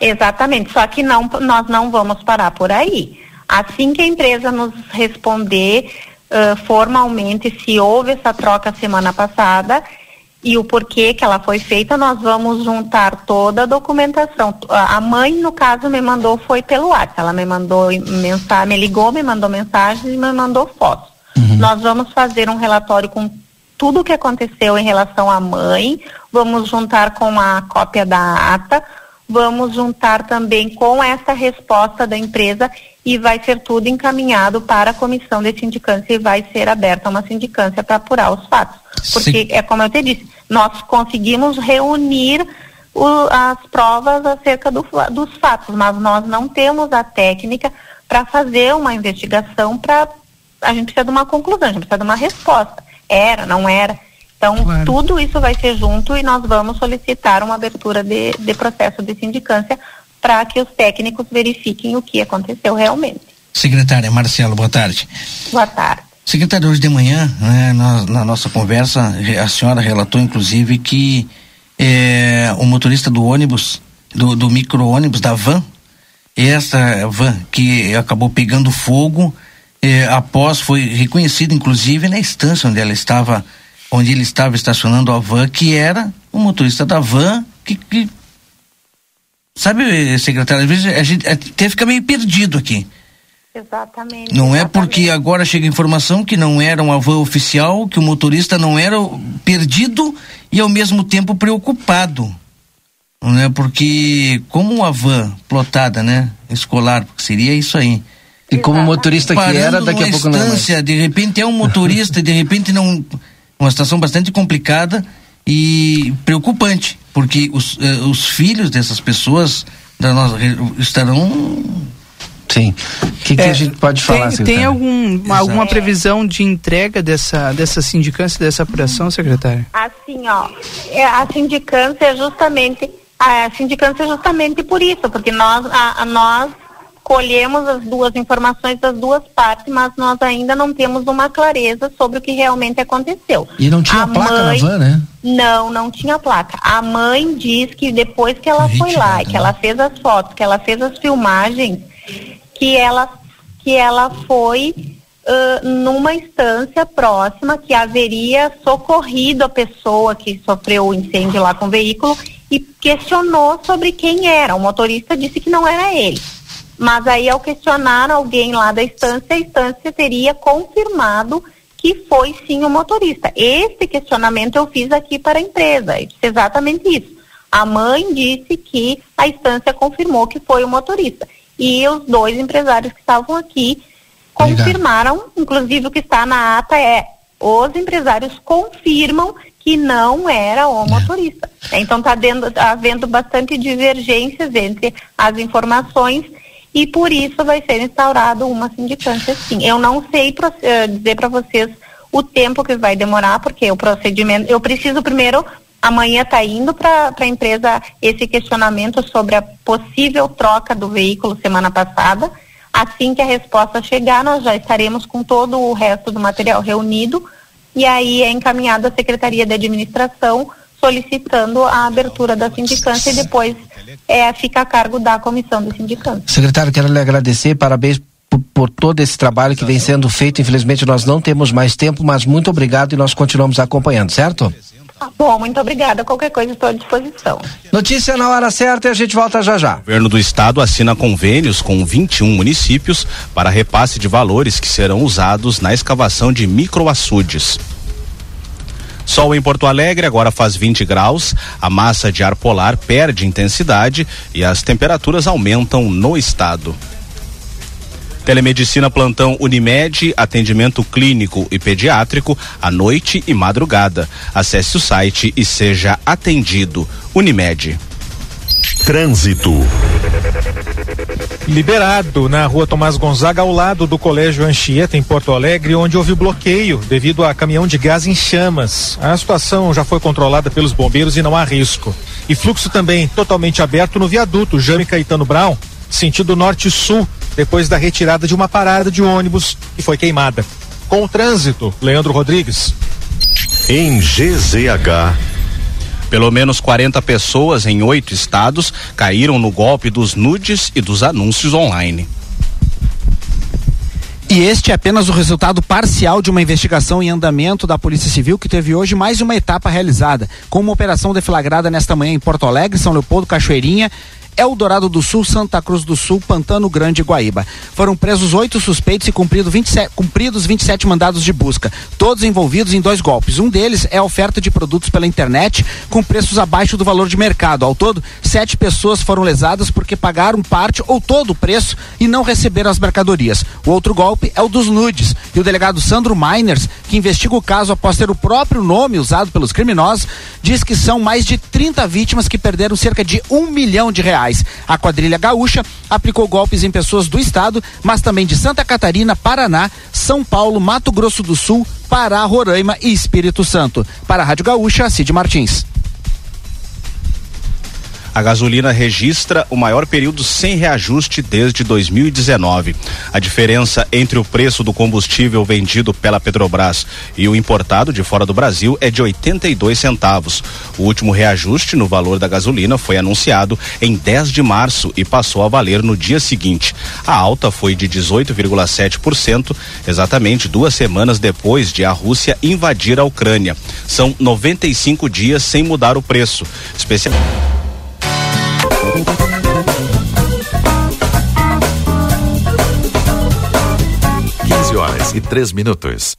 Speaker 15: Exatamente, só que não, nós não vamos parar por aí. Assim que a empresa nos responder ãh, formalmente se houve essa troca semana passada e o porquê que ela foi feita, nós vamos juntar toda a documentação. A mãe, no caso, me mandou foi pelo WhatsApp. Ela me mandou mensagem, me ligou, me mandou mensagem e me mandou fotos. Nós vamos fazer um relatório com tudo o que aconteceu em relação à mãe, vamos juntar com a cópia da ata, vamos juntar também com essa resposta da empresa e vai ser tudo encaminhado para a comissão de sindicância e vai ser aberta uma sindicância para apurar os fatos. Porque, é como eu te disse, nós conseguimos reunir o- as provas acerca do dos fatos, mas nós não temos a técnica para fazer uma investigação para a gente precisa de uma conclusão, a gente precisa de uma resposta. Era, não era. Então, tudo isso vai ser junto e nós vamos solicitar uma abertura de, de processo de sindicância para que os técnicos verifiquem o que aconteceu realmente.
Speaker 3: Secretária Marcelo, boa tarde.
Speaker 15: Boa tarde.
Speaker 3: Secretário, hoje de manhã, né, na, na nossa conversa, a senhora relatou, inclusive, que eh, o motorista do ônibus, do, do micro-ônibus, da van, essa van que acabou pegando fogo, eh, após foi reconhecido, inclusive, na estância onde ela estava, onde ele estava estacionando a van, que era o motorista da van que, que sabe, secretário, às vezes a gente até fica meio perdido aqui.
Speaker 15: Exatamente.
Speaker 3: Não é porque agora chega a informação que não era uma van oficial, que o motorista não era perdido e ao mesmo tempo preocupado. Não é porque como uma van plotada, né, escolar, porque seria isso aí.
Speaker 2: E como motorista que
Speaker 3: Parando
Speaker 2: era, daqui a pouco não é mais.
Speaker 3: de repente é um motorista, e de repente não uma situação bastante complicada e preocupante, porque os, eh, os filhos dessas pessoas da nossa estarão
Speaker 2: Sim. O que, que
Speaker 1: É,
Speaker 2: a gente pode
Speaker 1: tem,
Speaker 2: falar,
Speaker 1: Tem
Speaker 2: secretária?
Speaker 1: algum, alguma previsão de entrega dessa, dessa sindicância, dessa apuração, secretário?
Speaker 15: Assim, ó, é, a sindicância é justamente a sindicância é justamente por isso, porque nós a, a- nós colhemos as duas informações das duas partes, mas nós ainda não temos uma clareza sobre o que realmente aconteceu.
Speaker 2: E não tinha
Speaker 15: A
Speaker 2: placa
Speaker 15: mãe-
Speaker 2: na van, né?
Speaker 15: Não, não tinha placa. A mãe diz que depois que ela foi lá, e que ela fez as fotos, que ela fez as filmagens, que ela que ela foi ãh, numa instância próxima que haveria socorrido a pessoa que sofreu o incêndio lá com o veículo e questionou sobre quem era. O motorista disse que não era ele. Mas aí, ao questionar alguém lá da instância, a instância teria confirmado que foi sim o motorista. Esse questionamento eu fiz aqui para a empresa, eu disse exatamente isso. A mãe disse que a instância confirmou que foi o motorista. E os dois empresários que estavam aqui confirmaram, inclusive o que está na ata é os empresários confirmam que não era o motorista. Então está havendo bastante divergências entre as informações e por isso vai ser instaurado uma sindicância sim. Eu não sei pro, uh, dizer para vocês o tempo que vai demorar, porque o procedimento, eu preciso primeiro, amanhã está indo para a empresa esse questionamento sobre a possível troca do veículo semana passada. Assim que a resposta chegar, nós já estaremos com todo o resto do material reunido e aí é encaminhado à Secretaria de Administração solicitando a abertura da sindicância e depois é, fica a cargo da comissão do sindicância.
Speaker 2: Secretário, quero lhe agradecer, parabéns por, por, todo esse trabalho que vem sendo feito. Infelizmente nós não temos mais tempo, mas muito obrigado e nós continuamos acompanhando, certo?
Speaker 15: Ah, bom, muito obrigada. Qualquer coisa estou à disposição.
Speaker 2: Notícia na hora certa e a gente volta já já.
Speaker 16: O governo do estado assina convênios com 21 municípios para repasse de valores que serão usados na escavação de microaçudes. Sol em Porto Alegre agora faz 20 graus, a massa de ar polar perde intensidade e as temperaturas aumentam no estado. Telemedicina plantão Unimed, atendimento clínico e pediátrico à noite e madrugada. Acesse o site e seja atendido. Unimed.
Speaker 17: Trânsito.
Speaker 18: Liberado na rua Tomás Gonzaga, ao lado do Colégio Anchieta, em Porto Alegre, onde houve bloqueio devido a caminhão de gás em chamas. A situação já foi controlada pelos bombeiros e não há risco. E fluxo também totalmente aberto no viaduto Jame Caetano Brown, sentido norte-sul, depois da retirada de uma parada de ônibus que foi queimada. Com o trânsito, Leandro Rodrigues.
Speaker 17: Em GZH.
Speaker 16: Pelo menos 40 pessoas em oito estados caíram no golpe dos nudes e dos anúncios online.
Speaker 19: E este é apenas o resultado parcial de uma investigação em andamento da Polícia Civil que teve hoje mais uma etapa realizada, com uma operação deflagrada nesta manhã em Porto Alegre, São Leopoldo, Cachoeirinha Eldorado do Sul, Santa Cruz do Sul, Pantano Grande e Guaíba. Foram presos oito suspeitos e cumprido 27, cumpridos 27 mandados de busca, todos envolvidos em dois golpes. Um deles é a oferta de produtos pela internet com preços abaixo do valor de mercado. Ao todo, sete pessoas foram lesadas porque pagaram parte ou todo o preço e não receberam as mercadorias. O outro golpe é o dos nudes. E o delegado Sandro Miners, que investiga o caso após ter o próprio nome usado pelos criminosos, diz que são mais de 30 vítimas que perderam cerca de um milhão de reais reais. A quadrilha gaúcha aplicou golpes em pessoas do estado, mas também de Santa Catarina, Paraná, São Paulo, Mato Grosso do Sul, Pará, Roraima e Espírito Santo. Para a Rádio Gaúcha, Cid Martins.
Speaker 16: A gasolina registra o maior período sem reajuste desde 2019. A diferença entre o preço do combustível vendido pela Petrobras e o importado de fora do Brasil é de 82 centavos. O último reajuste no valor da gasolina foi anunciado em 10 de março e passou a valer no dia seguinte. A alta foi de 18,7%, exatamente duas semanas depois de a Rússia invadir a Ucrânia. São 95 dias sem mudar o preço.
Speaker 6: 15 horas e 3 minutos.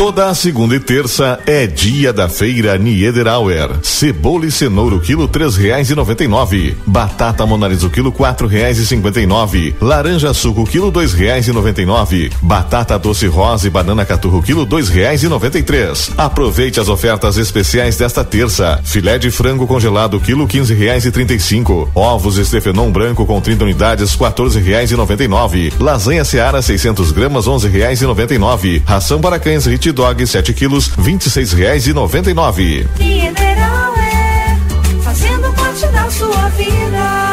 Speaker 12: Toda segunda e terça é dia da feira Niederauer. Cebola e cenoura o quilo três reais e noventa e nove. Batata monalisa o quilo quatro reais e cinquenta e nove. Laranja suco o quilo dois reais e noventa e nove. Batata doce rosa e banana caturro o quilo dois reais e noventa e três. Aproveite as ofertas especiais desta terça. Filé de frango congelado o quilo quinze reais e trinta e cinco. Ovos Estefenon branco com 30 unidades quatorze reais e noventa e nove. Lasanha Seara 600 gramas onze reais e noventa e nove. Ração para cães Rit Dog 7 quilos, vinte e seis reais e noventa e nove.
Speaker 20: Mineral é fazendo parte da sua vida.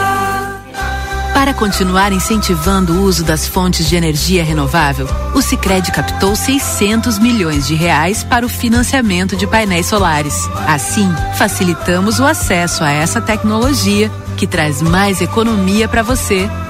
Speaker 21: Para continuar incentivando o uso das fontes de energia renovável, o Sicredi captou 600 milhões de reais para o financiamento de painéis solares. Assim, facilitamos o acesso a essa tecnologia que traz mais economia para você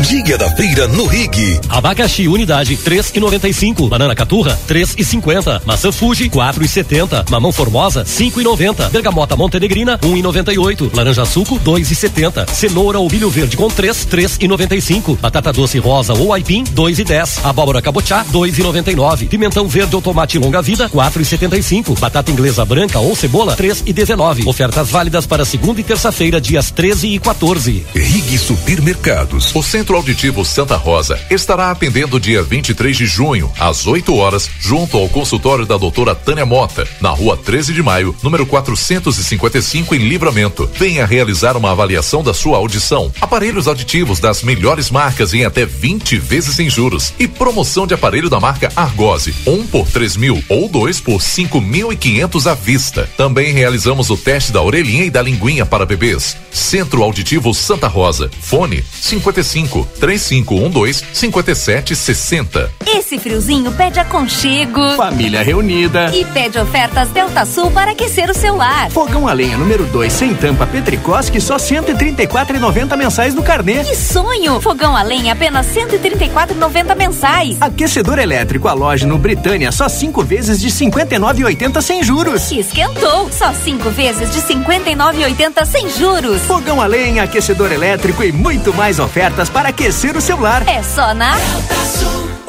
Speaker 22: Dia da feira no Rig.
Speaker 9: Abacaxi unidade 3,95. Banana caturra 3,50. Maçã Fuji 4,70. Mamão formosa 5,90. Bergamota montenegrina 1,98. Laranja suco 2,70. Cenoura ou milho verde com 3 3,95. Batata doce rosa ou aipim 2,10. Abóbora cabotiá 2,99. Pimentão verde ou tomate longa vida 4,75. Batata inglesa branca ou cebola 3,19. Ofertas válidas para segunda e terça-feira dias 13 e 14.
Speaker 22: Rig Supermercados.
Speaker 6: O Centro Auditivo Santa Rosa estará atendendo dia 23 de junho, às 8 horas, junto ao consultório da doutora Tânia Mota, na rua 13 de maio, número 455, em Livramento. Venha realizar uma avaliação da sua audição. Aparelhos auditivos das melhores marcas em até 20 vezes sem juros. E promoção de aparelho da marca Argose, um por 3 mil ou dois por 5.500 à vista. Também realizamos o teste da orelhinha e da linguinha para bebês. Centro Auditivo Santa Rosa. Fone 55 3512 5760.
Speaker 23: Esse friozinho pede aconchego.
Speaker 24: Família reunida.
Speaker 23: E pede ofertas Delta Sul para aquecer o seu lar.
Speaker 24: Fogão a lenha número 2 sem tampa Petricosque só 134,90 mensais no carnê.
Speaker 23: Que sonho! Fogão a lenha apenas 134,90 mensais.
Speaker 24: Aquecedor elétrico a loja no Britânia só 5 vezes de 59,80 sem juros.
Speaker 23: Esquentou! Só 5 vezes de 59,80 sem juros.
Speaker 24: Fogão a lenha, aquecedor elétrico e muito mais ofertas para aquecer o seu lar.
Speaker 23: É só na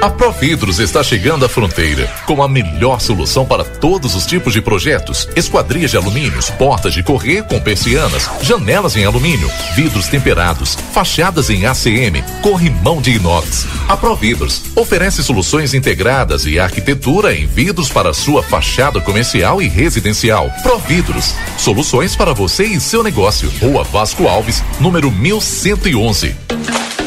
Speaker 6: A Providros está chegando à fronteira com a melhor solução para todos os tipos de projetos: esquadrias de alumínios, portas de correr com persianas, janelas em alumínio, vidros temperados, fachadas em ACM, corrimão de inox. A Providros oferece soluções integradas e arquitetura em vidros para sua fachada comercial e residencial. Providros, soluções para você e seu negócio. Rua Vasco Alves, número 1111.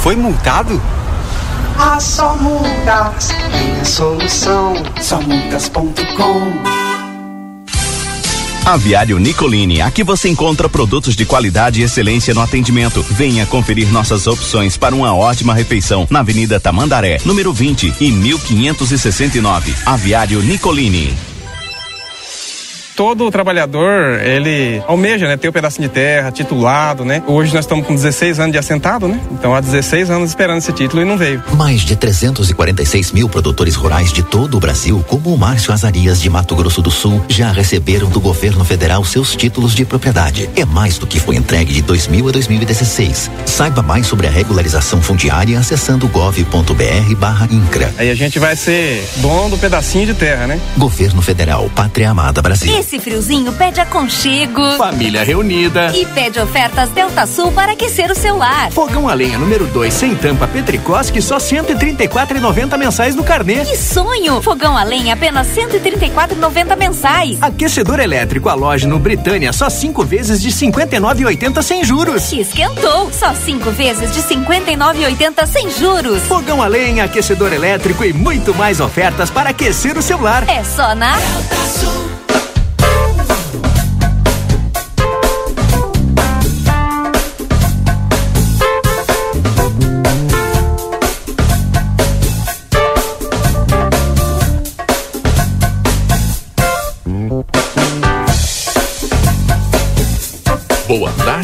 Speaker 25: Foi multado?
Speaker 26: Ah, só multas tem a solução. Só multas.com.
Speaker 27: Aviário Nicolini, aqui você encontra produtos de qualidade e excelência no atendimento. Venha conferir nossas opções para uma ótima refeição na Avenida Tamandaré, número 20 e 1569. Aviário Nicolini
Speaker 28: todo trabalhador, ele almeja, né, ter um pedacinho de terra, titulado, né? Hoje nós estamos com 16 anos de assentado, né? Então há 16 anos esperando esse título e não veio.
Speaker 29: Mais de 346 mil produtores rurais de todo o Brasil, como o Márcio Azarias de Mato Grosso do Sul, já receberam do governo federal seus títulos de propriedade. É mais do que foi entregue de 2000 a 2016. Saiba mais sobre a regularização fundiária acessando gov.br/incra.
Speaker 28: Aí a gente vai ser dono do pedacinho de terra, né?
Speaker 29: Governo Federal, Pátria Amada Brasil.
Speaker 23: Esse friozinho pede aconchego.
Speaker 7: Família reunida.
Speaker 23: E pede ofertas Delta Sul para aquecer o seu lar.
Speaker 7: Fogão a lenha número 2 sem tampa Petricosque só 134,90 mensais no carnê.
Speaker 23: Que sonho! Fogão a lenha apenas 134,90 mensais.
Speaker 7: Aquecedor elétrico a loja no Britânia só 5 vezes de 59,80 sem juros.
Speaker 23: Esquentou! Só 5 vezes de 59,80 sem juros.
Speaker 7: Fogão a lenha, aquecedor elétrico e muito mais ofertas para aquecer o seu lar.
Speaker 23: É só na Delta Sul.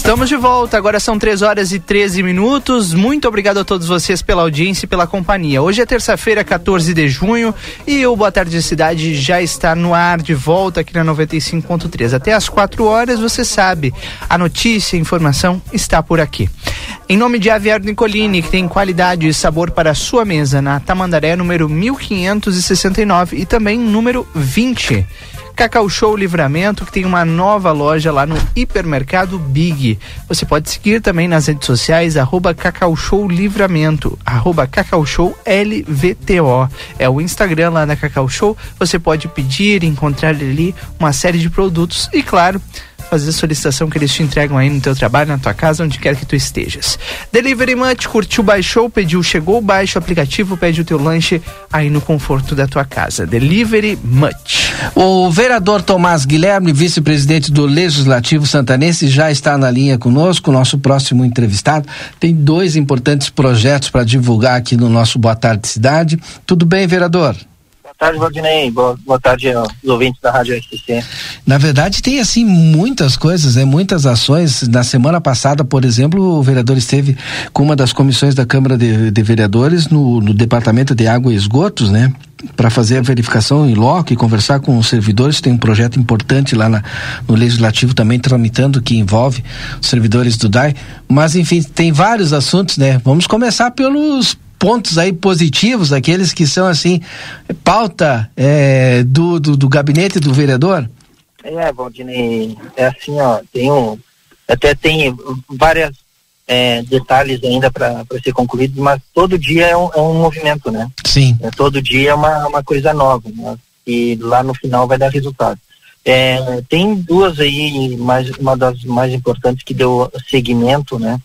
Speaker 1: Estamos de volta, agora são 3 horas e 13 minutos. Muito obrigado a todos vocês pela audiência e pela companhia. Hoje é terça-feira, 14 de junho, e o Boa Tarde Cidade já está no ar de volta aqui na 95.3. Até às 4 horas, você sabe, a notícia, a informação está por aqui. Em nome de Aviário Nicolini, que tem qualidade e sabor para a sua mesa, na Tamandaré, número 1569 e também número 20. Cacau Show Livramento, que tem uma nova loja lá no Hipermercado Big. Você pode seguir também nas redes sociais, arroba Cacau Show Livramento, arroba Cacau Show LVTO. É o Instagram lá da Cacau Show. Você pode pedir, encontrar ali uma série de produtos e, claro, fazer a solicitação que eles te entregam aí no teu trabalho, na tua casa, onde quer que tu estejas. Delivery Much, curtiu, baixou, pediu, chegou, baixa o aplicativo, pede o teu lanche aí no conforto da tua casa. Delivery Much.
Speaker 2: O vereador Tomás Guilherme, vice-presidente do Legislativo Santanense, já está na linha conosco, nosso próximo entrevistado. Tem dois importantes projetos para divulgar aqui no nosso Boa Tarde Cidade. Tudo bem, vereador?
Speaker 30: Tarde, Valdinei. Boa, boa tarde aos ouvintes da Rádio RCC.
Speaker 2: Na verdade, tem assim muitas coisas, né? Muitas ações. Na semana passada, por exemplo, o vereador esteve com uma das comissões da Câmara de, de Vereadores no, no Departamento de Água e Esgotos, né? para fazer a verificação em loco e conversar com os servidores. Tem um projeto importante lá na, no Legislativo também tramitando que envolve os servidores do DAI. Mas, enfim, tem vários assuntos, né? Vamos começar pelos pontos aí positivos, aqueles que são assim, pauta é, do, do, do, gabinete do vereador?
Speaker 30: É, Valdinei, é assim, ó, tem um, até tem várias é, detalhes ainda para ser concluídos, mas todo dia é um, é um movimento, né?
Speaker 2: Sim.
Speaker 30: É, todo dia é uma, uma coisa nova, né? E lá no final vai dar resultado. É, tem duas aí, mais, uma das mais importantes que deu seguimento, né?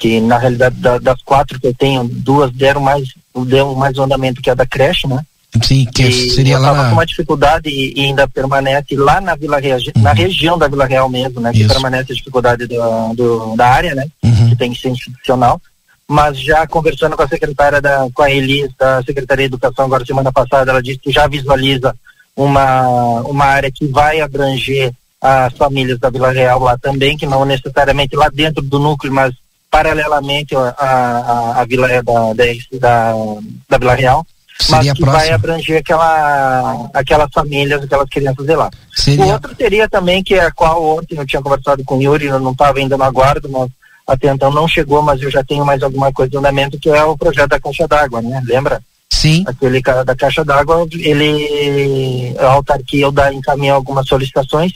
Speaker 30: Que na realidade da, das quatro que eu tenho, duas deram mais, deu mais andamento que a da creche, né?
Speaker 2: Sim, que
Speaker 30: E
Speaker 2: seria
Speaker 30: eu
Speaker 2: lá
Speaker 30: tava
Speaker 2: na-
Speaker 30: com uma dificuldade e, e ainda permanece lá na Vila Real,
Speaker 2: Uhum.
Speaker 30: na região da Vila Real mesmo, né? Que
Speaker 2: Isso.
Speaker 30: permanece a dificuldade do, do- da área, né?
Speaker 2: Uhum.
Speaker 30: Que tem que ser institucional. Mas já conversando com a secretária da, com a Elis, da Secretaria de Educação, agora semana passada, ela disse que já visualiza uma, uma área que vai abranger as famílias da Vila Real lá também, que não necessariamente lá dentro do núcleo, mas paralelamente a Vila da, da, da, Vila Real mas
Speaker 2: Seria
Speaker 30: que vai abranger aquela, aquelas famílias, aquelas crianças de lá.
Speaker 2: Seria-
Speaker 30: O outro seria também, que é a qual ontem eu tinha conversado com o Yuri, eu não estava ainda no aguardo, mas até então não chegou, mas eu já tenho mais alguma coisa de andamento, que é o projeto da caixa d'água, né? Lembra?
Speaker 2: Sim.
Speaker 30: Aquele ca- da caixa d'água, ele, a autarquia o da encaminhou algumas solicitações,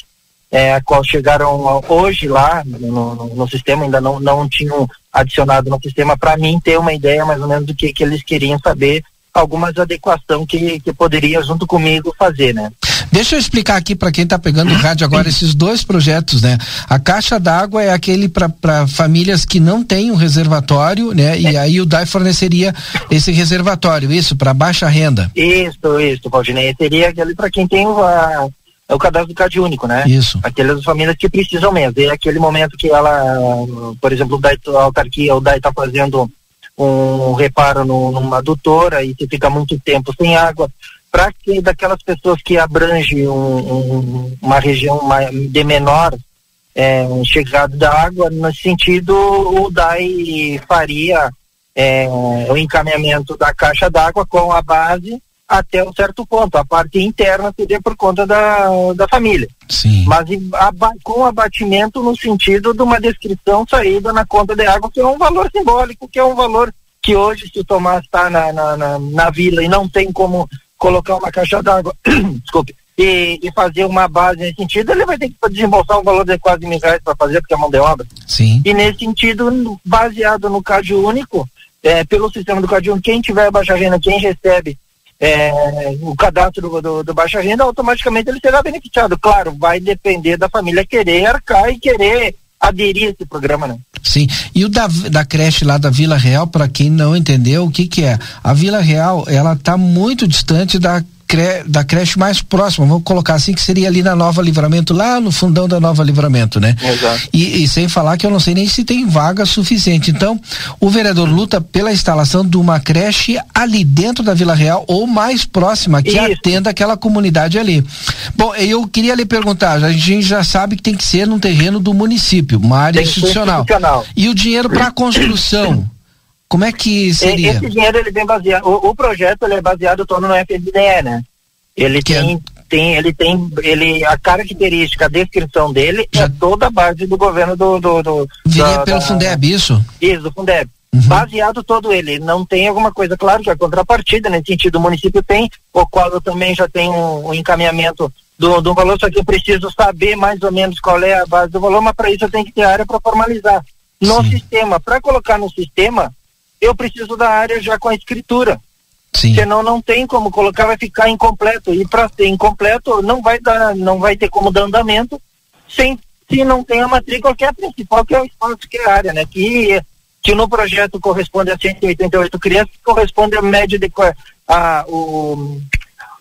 Speaker 30: é, a qual chegaram hoje lá no, no, no sistema, ainda não, não tinham adicionado no sistema, para mim ter uma ideia mais ou menos do que, que eles queriam saber, algumas adequação que, que poderia junto comigo fazer, né?
Speaker 2: Deixa eu explicar aqui para quem está pegando o rádio agora esses dois projetos, né? A caixa d'água é aquele para famílias que não têm um reservatório, né? E aí o DAI forneceria esse reservatório, isso, para baixa renda.
Speaker 30: Isso, isso, Valdinei. Seria aquele para quem tem o, a- é o cadastro do Cade Único, né?
Speaker 2: Isso.
Speaker 30: Aquelas famílias que precisam mesmo. É aquele momento que ela, por exemplo, o DAI, a autarquia, o DAI está fazendo um reparo no, numa adutora e você fica muito tempo sem água. Para que daquelas pessoas que abrange um- um- uma região de menor é, chegada da água, nesse sentido, o DAI faria é, o encaminhamento da caixa d'água com a base até um certo ponto. A parte interna seria por conta da, da família.
Speaker 2: Sim.
Speaker 30: Mas aba- com abatimento no sentido de uma descrição saída na conta de água, que é um valor simbólico, que é um valor que hoje, se o Tomás está na, na, na, na vila e não tem como colocar uma caixa d'água, desculpe, e, e fazer uma base nesse sentido, ele vai ter que desembolsar um valor de quase mil reais para fazer, porque é mão de obra.
Speaker 2: Sim.
Speaker 30: E nesse sentido, baseado no CAD único, é, pelo sistema do CAD único, quem tiver baixa renda, quem recebe é, o cadastro do, do, do baixa renda, automaticamente ele será beneficiado. Claro, vai depender da família querer arcar e querer aderir a esse programa, né?
Speaker 2: Sim. E o da, da creche lá da Vila Real, para quem não entendeu, o que que é? A Vila Real, ela tá muito distante da cre- da creche mais próxima, vamos colocar assim, que seria ali na Nova Livramento, lá no fundão da Nova Livramento, né?
Speaker 30: Exato.
Speaker 2: E, e sem falar que eu não sei nem se tem vaga suficiente. Então, o vereador luta pela instalação de uma creche ali dentro da Vila Real ou mais próxima, que atenda aquela comunidade ali. Bom, eu queria lhe perguntar, a gente já sabe que tem que ser num terreno do município, uma área institucional.
Speaker 30: institucional.
Speaker 2: E o dinheiro para construção, como é que seria?
Speaker 30: Esse dinheiro ele vem baseado, o, o projeto ele é baseado todo no FNDE, né? Ele tem, tem, ele tem, ele, a característica, a descrição dele é toda a base do governo do, do, do
Speaker 2: Viria
Speaker 30: da-
Speaker 2: pelo
Speaker 30: da-
Speaker 2: Fundeb, isso?
Speaker 30: Isso, do Fundeb. Baseado todo ele. Não tem alguma coisa, claro que a contrapartida, nesse sentido, o município tem, o qual eu também já tenho um, um encaminhamento do, do valor, só que eu preciso saber mais ou menos qual é a base do valor, mas para isso eu tenho que ter área para formalizar. No sistema, para colocar no sistema, eu preciso da área já com a escritura.
Speaker 2: Sim.
Speaker 30: Senão não tem como colocar, vai ficar incompleto. E para ser incompleto, não vai dar, não vai ter como dar andamento sem se não tem a matrícula, que é a principal, que é o espaço, que é a área, né? Que, que no projeto corresponde a 188 crianças, corresponde a média de a, o,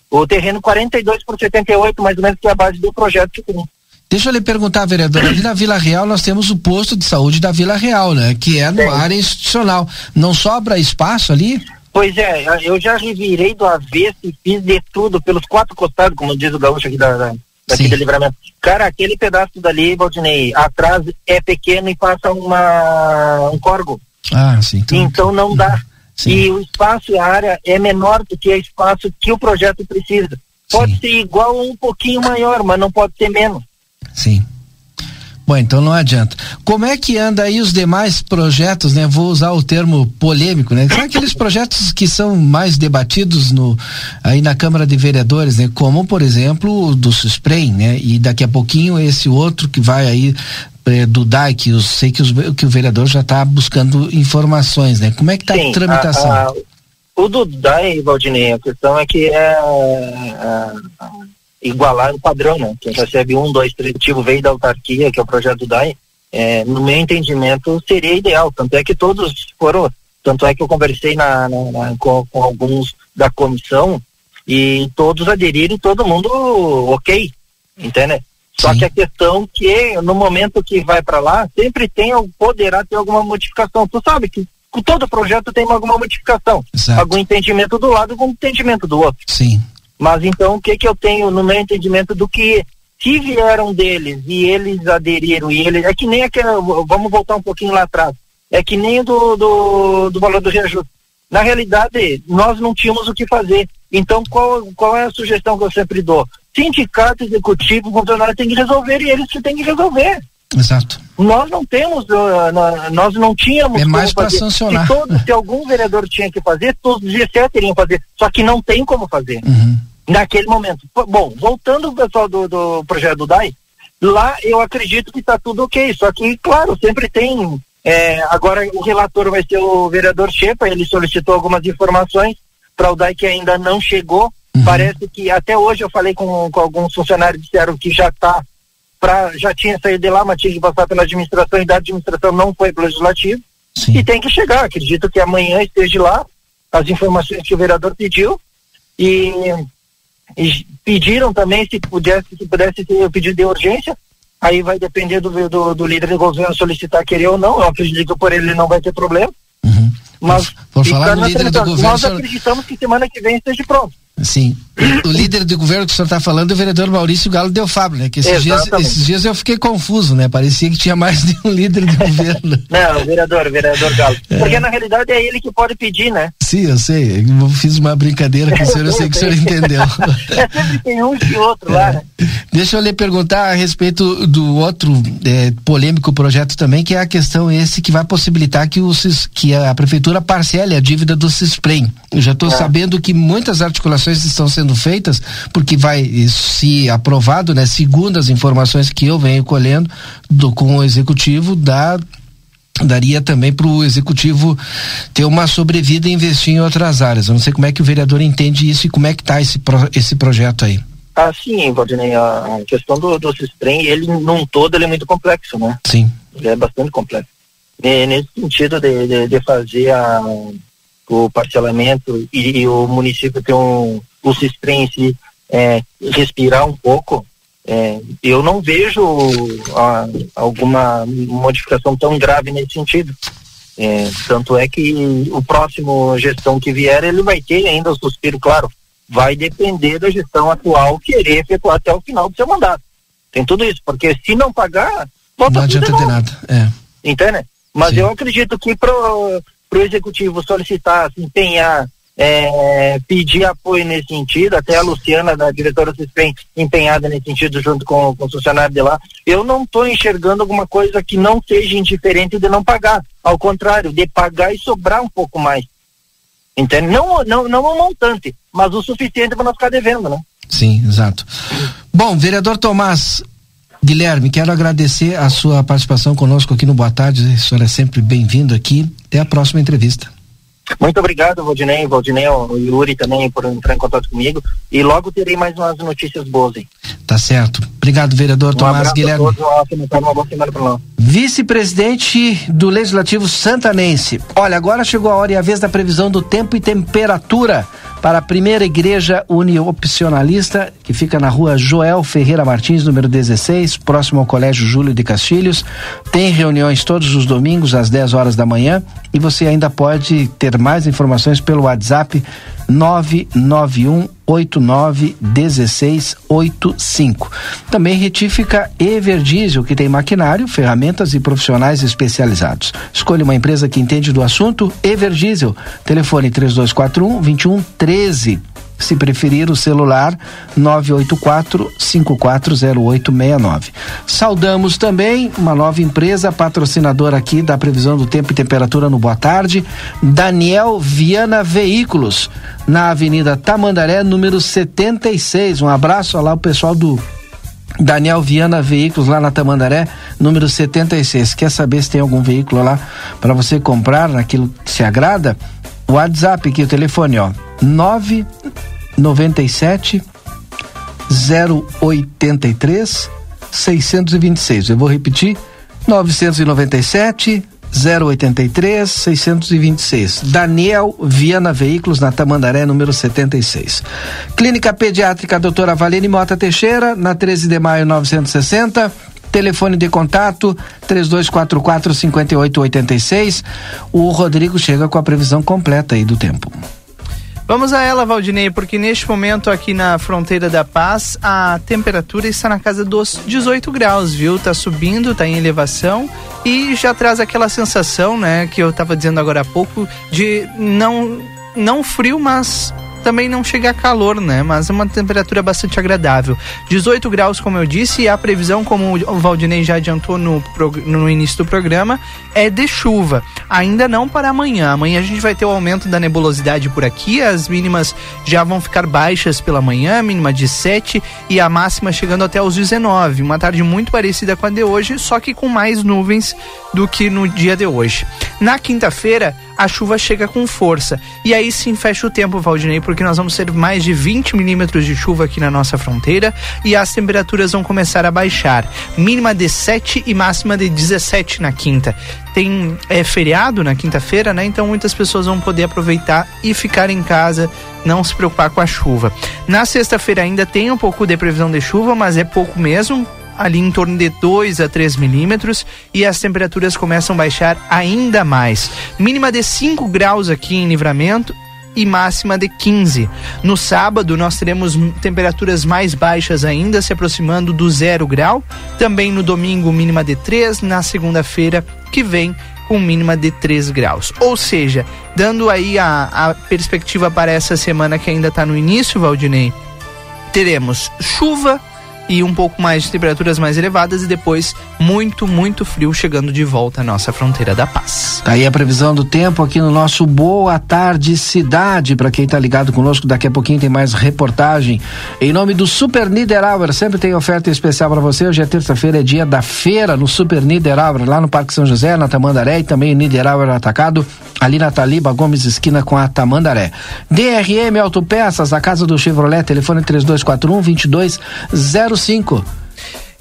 Speaker 30: o terreno 42 por 78, mais ou menos, que é a base do projeto que tem.
Speaker 2: Deixa eu lhe perguntar, vereador, ali na Vila Real nós temos o posto de saúde da Vila Real, né? Que é numa área institucional. Não sobra espaço ali?
Speaker 30: Pois é, eu já revirei do avesso e fiz de tudo pelos quatro costados, como diz o gaúcho aqui da, da, daqui do livramento. Cara, aquele pedaço dali, Valdinei, atrás é pequeno e passa uma, um corgo.
Speaker 2: Ah, sim. Então,
Speaker 30: Então não dá. E o espaço e a área é menor do que o espaço que o projeto precisa. Pode ser igual ou um pouquinho maior, mas não pode ser menos.
Speaker 2: Sim. Bom, então não adianta. Como é que anda aí os demais projetos, né? Vou usar o termo polêmico, né? São aqueles projetos que são mais debatidos no aí na Câmara de Vereadores, né? Como, por exemplo, o do Susprem, né? E daqui a pouquinho esse outro que vai aí eh, do DAI, que eu sei que, os, que o vereador já está buscando informações, né? Como é que está a tramitação?
Speaker 30: A, a, o do DAI, Valdinei, a questão é que é, é igualar o padrão, né? Quem recebe um, dois, três, tipo veio da autarquia, que é o projeto do DAI, é, no meu entendimento seria ideal, tanto é que todos foram, tanto é que eu conversei na, na, na com, com alguns da comissão e todos aderiram e todo mundo ok, entende? Só Sim. que a questão que no momento que vai para lá, sempre tem, poderá ter alguma modificação. Tu sabe que com todo projeto tem alguma modificação. Exato. Algum entendimento do lado, algum entendimento do outro.
Speaker 2: Sim.
Speaker 30: Mas então o que que eu tenho no meu entendimento do que se vieram deles e eles aderiram e eles é que nem aquela, vamos voltar um pouquinho lá atrás. É que nem do do, do valor do reajuste. Na realidade, nós não tínhamos o que fazer. Então, qual, qual é a sugestão que eu sempre dou? Sindicato, executivo, funcionário tem que resolver e eles que têm que resolver.
Speaker 2: Exato.
Speaker 30: Nós não temos, uh, nós não tínhamos.
Speaker 2: É mais para sancionar.
Speaker 30: Se, todo, se algum vereador tinha que fazer, todos os 17 teriam que fazer. Só que não tem como fazer.
Speaker 2: Uhum.
Speaker 30: Naquele momento. Bom, voltando ao pessoal do, do projeto do DAI, lá eu acredito que está tudo ok. Só que, claro, sempre tem. É, agora o relator vai ser o vereador Chepa, ele solicitou algumas informações para o DAI que ainda não chegou. Uhum. Parece que até hoje eu falei com, com alguns funcionários disseram que já está pra, já tinha saído de lá, mas tinha que passar pela administração e da administração não foi para o legislativo. Sim. E tem que chegar. Acredito que amanhã esteja lá as informações que o vereador pediu e pediram também se pudesse, se pudesse ter o pedido de urgência. Aí vai depender do, do, do líder do governo solicitar querer ou não. Eu acredito que por ele não vai ter problema.
Speaker 2: Uhum.
Speaker 30: Mas
Speaker 2: por falar no líder do governo,
Speaker 30: nós acreditamos que semana que vem esteja pronto.
Speaker 2: Sim. O líder do governo que o senhor está falando é o vereador Maurício Galo Del Fábio, né? Que esses dias, esses dias eu fiquei confuso, né? Parecia que tinha mais de um líder do governo.
Speaker 30: Não, o vereador, o vereador Galo. É. Porque na realidade é ele que pode pedir, né?
Speaker 2: Sim, eu sei. Eu fiz uma brincadeira com o senhor, eu sei que o senhor entendeu.
Speaker 30: É sempre tem um e outro é. lá, né?
Speaker 2: Deixa eu lhe perguntar a respeito do outro é, polêmico projeto também, que é a questão esse que vai possibilitar que, o, que a prefeitura parcele a dívida do Cisprem. Eu já estou é. sabendo que muitas articulações estão sendo feitas, porque vai, se aprovado, né, segundo as informações que eu venho colhendo do, com o executivo, daria também para o executivo ter uma sobrevida e investir em outras áreas. Eu não sei como é que o vereador entende isso e como é que está esse, pro, esse projeto aí.
Speaker 30: Ah, sim, Valdinei, a questão do, do Cistrem, ele num todo ele é muito complexo, né?
Speaker 2: Sim.
Speaker 30: Ele é bastante complexo. E, nesse sentido de, de, de fazer a, o parcelamento e, e, o município ter um, o Cistrem se é, respirar um pouco, é, eu não vejo a, alguma modificação tão grave nesse sentido. É, tanto é que o próximo gestão que vier, ele vai ter ainda o suspiro, claro, vai depender da gestão atual querer efetuar até o final do seu mandato. Tem tudo isso, porque se não pagar,
Speaker 2: não adianta ter nada. É.
Speaker 30: Entende? Mas Sim. eu acredito que para o executivo solicitar, se empenhar, é, pedir apoio nesse sentido, até a Luciana, da diretora do CISPEM, empenhada nesse sentido junto com, com o funcionário de lá, eu não estou enxergando alguma coisa que não seja indiferente de não pagar. Ao contrário, de pagar e sobrar um pouco mais. Entende? Não, não, não um montante, mas o suficiente para não ficar devendo, né?
Speaker 2: Sim, exato. Bom, vereador Tomás, Guilherme, quero agradecer a sua participação conosco aqui no Boa Tarde. O senhor é sempre bem-vindo aqui. Até a próxima entrevista.
Speaker 30: Muito obrigado, Valdinei, Valdinei, o Yuri também por entrar em contato comigo. E logo terei mais umas notícias boas aí.
Speaker 2: Tá certo. Obrigado, vereador um Tomás Guilherme. Vice-presidente do Legislativo Santanense. Olha, agora chegou a hora e a vez da previsão do tempo e temperatura para a primeira igreja uniopcionalista, que fica na rua Joel Ferreira Martins, número 16, próximo ao Colégio Júlio de Castilhos. Tem reuniões todos os domingos às 10 horas da manhã e você ainda pode ter mais informações pelo WhatsApp 991891685. Também retífica Everdiesel, que tem maquinário, ferramentas e profissionais especializados. Escolha uma empresa que entende do assunto, Everdiesel. Telefone 3241 2113 se preferir o celular 984 540869. Saudamos também uma nova empresa patrocinadora aqui da previsão do tempo e temperatura no Boa Tarde, Daniel Viana Veículos, na Avenida Tamandaré, número 76. Um abraço lá o pessoal do Daniel Viana Veículos lá na Tamandaré, número 76. Quer saber se tem algum veículo lá para você comprar naquilo que se agrada? O WhatsApp aqui, o telefone, ó, 997 083 626. Eu vou repetir: 997 083 626. Daniel Viana Veículos, na Tamandaré, número 76. Clínica Pediátrica Doutora Valene Mota Teixeira, na 13 de maio 960. Telefone de contato 3244 5886. O Rodrigo chega com a previsão completa aí do tempo.
Speaker 1: Vamos a ela, Valdinei, porque neste momento aqui na fronteira da Paz a temperatura está na casa dos 18 graus, viu? Tá subindo, tá em elevação e já traz aquela sensação, né, que eu estava dizendo agora há pouco, de não não frio, mas também não chega a calor, né? Mas é uma temperatura bastante agradável. 18 graus, como eu disse, e a previsão, como o Valdinei já adiantou no, no início do programa, é de chuva. Ainda não para amanhã. Amanhã a gente vai ter o aumento da nebulosidade por aqui, as mínimas já vão ficar baixas pela manhã, mínima de 7 e a máxima chegando até os 19. Uma tarde muito parecida com a de hoje, só que com mais nuvens do que no dia de hoje. Na quinta-feira, a chuva chega com força. E aí sim fecha o tempo, Valdinei, porque nós vamos ter mais de 20 milímetros de chuva aqui na nossa fronteira e as temperaturas vão começar a baixar. Mínima de 7 e máxima de 17 na quinta. Tem é, feriado na quinta-feira, né? Então muitas pessoas vão poder aproveitar e ficar em casa, não se preocupar com a chuva. Na sexta-feira ainda tem um pouco de previsão de chuva, mas é pouco mesmo ali em torno de 2 a 3 milímetros e as temperaturas começam a baixar ainda mais. Mínima de 5 graus aqui em livramento e máxima de 15. No sábado, nós teremos temperaturas mais baixas ainda, se aproximando do zero grau. Também no domingo, mínima de 3. Na segunda-feira, que vem, com mínima de 3 graus. Ou seja, dando aí a, a perspectiva para essa semana que ainda está no início, Valdinei, teremos chuva e um pouco mais de temperaturas mais elevadas e depois muito, muito frio chegando de volta à nossa fronteira da paz.
Speaker 2: Tá aí a previsão do tempo aqui no nosso Boa Tarde Cidade. Para quem tá ligado conosco, daqui a pouquinho tem mais reportagem. Em nome do Super Niederauer, sempre tem oferta especial para você. Hoje é terça-feira, é dia da feira no Super Niederauer, lá no Parque São José, na Tamandaré e também Niederauer Atacado, ali na Taliba Gomes esquina com a Tamandaré. DRM Autopeças, a casa do Chevrolet, telefone 3241 2200 05.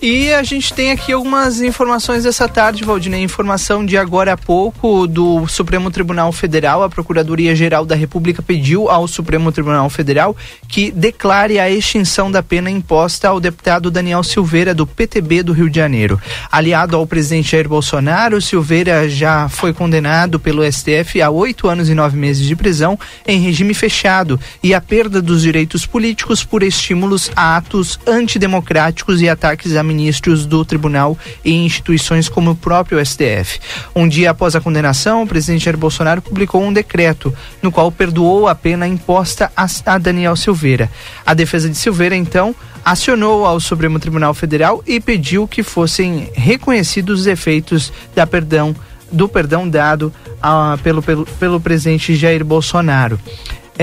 Speaker 1: E a gente tem aqui algumas informações dessa tarde, Valdinei. Informação de agora há pouco do Supremo Tribunal Federal. A Procuradoria-Geral da República pediu ao Supremo Tribunal Federal que declare a extinção da pena imposta ao deputado Daniel Silveira, do PTB do Rio de Janeiro. Aliado ao presidente Jair Bolsonaro, Silveira já foi condenado pelo STF a oito anos e nove meses de prisão em regime fechado e a perda dos direitos políticos por estímulos a atos antidemocráticos e ataques a ministros do tribunal e instituições como o próprio STF. Um dia após a condenação, o presidente Jair Bolsonaro publicou um decreto no qual perdoou a pena imposta a Daniel Silveira. A defesa de Silveira, então, acionou ao Supremo Tribunal Federal e pediu que fossem reconhecidos os efeitos da perdão do perdão dado uh, pelo, pelo, pelo presidente Jair Bolsonaro.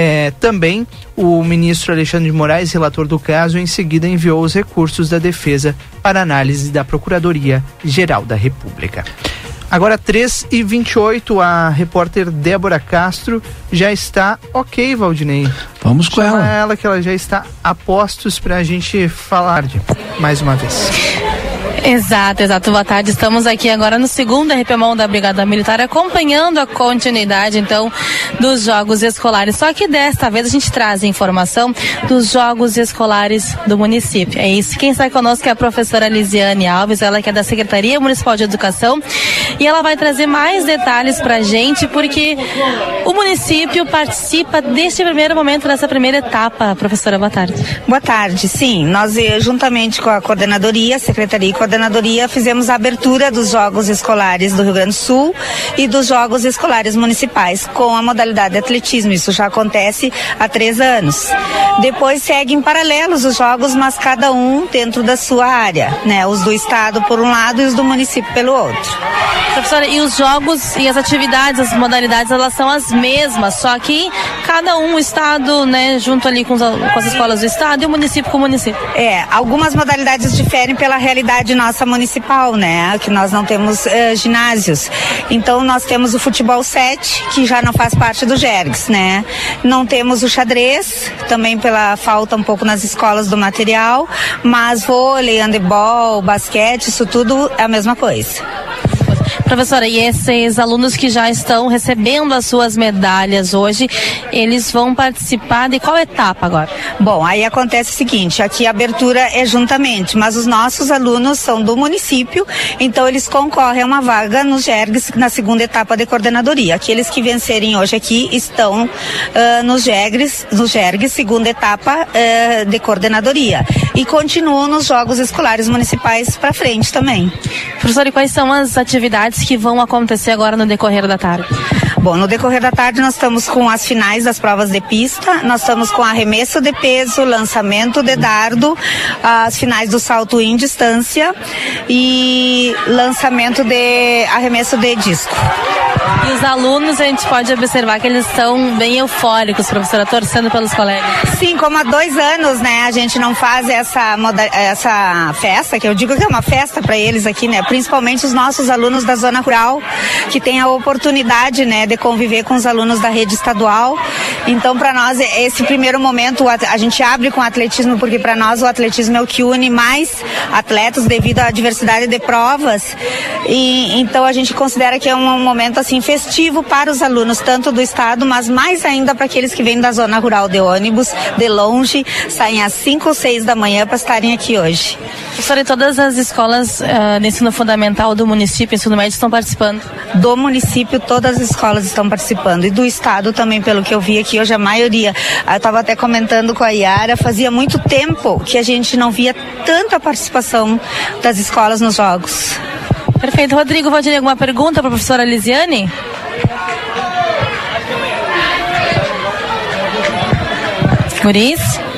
Speaker 1: É, também o ministro Alexandre de Moraes, relator do caso, em seguida enviou os recursos da defesa para análise da Procuradoria-Geral da República. Agora 3 e 28 a repórter Débora Castro já está ok, Valdinei.
Speaker 2: Vamos com
Speaker 1: Chama
Speaker 2: ela.
Speaker 1: ela que ela já está a postos para a gente falar de mais uma vez.
Speaker 31: Exato, exato. Boa tarde. Estamos aqui agora no segundo RPMão da Brigada Militar, acompanhando a continuidade, então, dos Jogos Escolares. Só que desta vez a gente traz a informação dos Jogos Escolares do município. É isso. Quem está conosco é a professora Lisiane Alves, ela que é da Secretaria Municipal de Educação, e ela vai trazer mais detalhes para a gente, porque o município participa deste primeiro momento, dessa primeira etapa. Professora, boa tarde.
Speaker 32: Boa tarde. Sim, nós eh, juntamente com a coordenadoria, secretaria e coordenadoria fizemos a abertura dos Jogos Escolares do Rio Grande do Sul e dos Jogos Escolares Municipais com a modalidade de atletismo. Isso já acontece há três anos. Depois seguem paralelos os jogos, mas cada um dentro da sua área, né? Os do estado por um lado e os do município pelo outro.
Speaker 31: Professora, e os jogos e as atividades, as modalidades, elas são as mesmas, só que cada um, estado, né, junto ali com, os, com as escolas do estado e o município com o município.
Speaker 32: É, algumas modalidades diferem pela realidade nossa municipal, né? Que nós não temos uh, ginásios. Então nós temos o futebol 7, que já não faz parte do Jergs, né? Não temos o xadrez, também pela falta um pouco nas escolas do material, mas vôlei, handebol, basquete, isso tudo é a mesma coisa.
Speaker 4: Professora, e esses alunos que já estão recebendo as suas medalhas hoje, eles vão participar de qual etapa agora?
Speaker 32: Bom, aí acontece o seguinte, aqui a abertura é juntamente, mas os nossos alunos são do município, então eles concorrem a uma vaga nos GERGs na segunda etapa de coordenadoria. Aqueles que vencerem hoje aqui estão uh, nos GERGs, nos GERGs, segunda etapa uh, de coordenadoria. E continuam nos jogos escolares municipais para frente também.
Speaker 4: Professora, e quais são as atividades que vão acontecer agora no decorrer da tarde?
Speaker 32: Bom, no decorrer da tarde nós estamos com as finais das provas de pista, nós estamos com arremesso de peso, lançamento de dardo, as finais do salto em distância e lançamento de arremesso de disco.
Speaker 4: E os alunos, a gente pode observar que eles estão bem eufóricos, professora, torcendo pelos colegas.
Speaker 32: Sim, como há dois anos, né, a gente não faz essa, essa festa, que eu digo que é uma festa para eles aqui, né, principalmente os nossos alunos da zona rural, que têm a oportunidade, né, de conviver com os alunos da rede estadual. Então, para nós, esse primeiro momento, a gente abre com atletismo, porque para nós o atletismo é o que une mais atletas devido à diversidade de provas. E então a gente considera que é um momento assim festivo para os alunos, tanto do estado, mas mais ainda para aqueles que vêm da zona rural de ônibus, de longe, saem às 5 ou 6 da manhã para estarem aqui hoje.
Speaker 4: Professora, e todas as escolas uh, de ensino fundamental do município, ensino médio, estão participando?
Speaker 32: Do município, todas as escolas estão participando. E do estado também, pelo que eu vi aqui hoje, a maioria. Eu estava até comentando com a Yara, fazia muito tempo que a gente não via tanta participação das escolas nos jogos.
Speaker 4: Perfeito. Rodrigo, ter alguma pergunta para a professora Lisiane? Guris?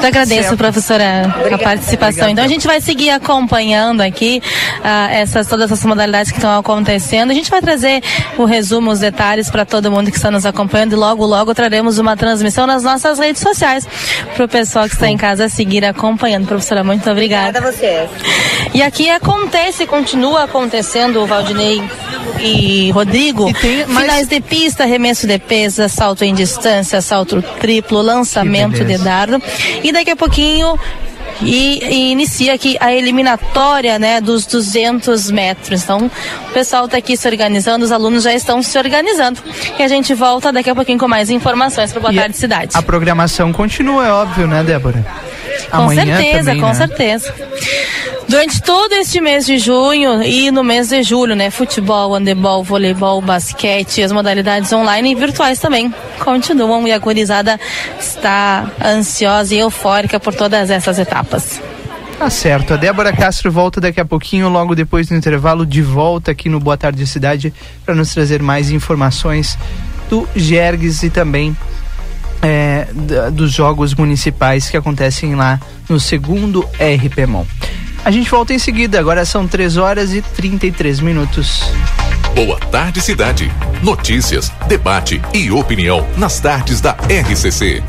Speaker 4: Eu agradeço, certo. professora, Obrigada. a participação. Obrigado. Então a gente vai seguir acompanhando aqui uh, essas, todas essas modalidades que estão acontecendo. A gente vai trazer o resumo, os detalhes para todo mundo que está nos acompanhando e logo, logo traremos uma transmissão nas nossas redes sociais para o pessoal que está em casa seguir acompanhando. Professora, muito obrigada.
Speaker 32: Obrigada a vocês.
Speaker 4: E aqui acontece, continua acontecendo, Valdinei e Rodrigo, e mais... finais de pista, arremesso de peso, salto em distância, salto triplo, lançamento de dardo. E daqui a pouquinho e, e, inicia aqui a eliminatória né, dos 200 metros. Então, o pessoal está aqui se organizando, os alunos já estão se organizando. E a gente volta daqui a pouquinho com mais informações para Boa Tarde Cidade.
Speaker 1: A programação continua, é óbvio, né, Débora?
Speaker 4: Com Amanhã certeza, também, com né? certeza. Durante todo este mês de junho e no mês de julho, né? Futebol, handebol, voleibol, basquete, as modalidades online e virtuais também continuam e a gurizada está ansiosa e eufórica por todas essas etapas.
Speaker 1: Tá certo. A Débora Castro volta daqui a pouquinho, logo depois do intervalo, de volta aqui no Boa Tarde Cidade, para nos trazer mais informações do Gergues e também é, dos jogos municipais que acontecem lá no segundo RPMON. A gente volta em seguida, agora são 3 horas e 33 minutos.
Speaker 6: Boa tarde, cidade. Notícias, debate e opinião nas tardes da RCC.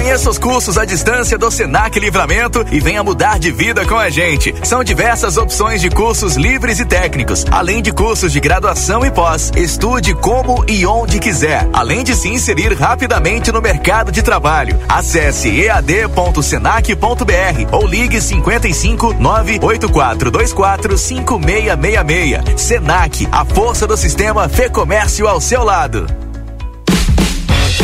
Speaker 7: Conheça os cursos à distância do Senac Livramento e venha mudar de vida com a gente. São diversas opções de cursos livres e técnicos, além de cursos de graduação e pós. Estude como e onde quiser, além de se inserir rapidamente no mercado de trabalho. Acesse ead.senac.br ou ligue 55 98424 5666. Senac, a força do sistema Fê Comércio ao seu lado.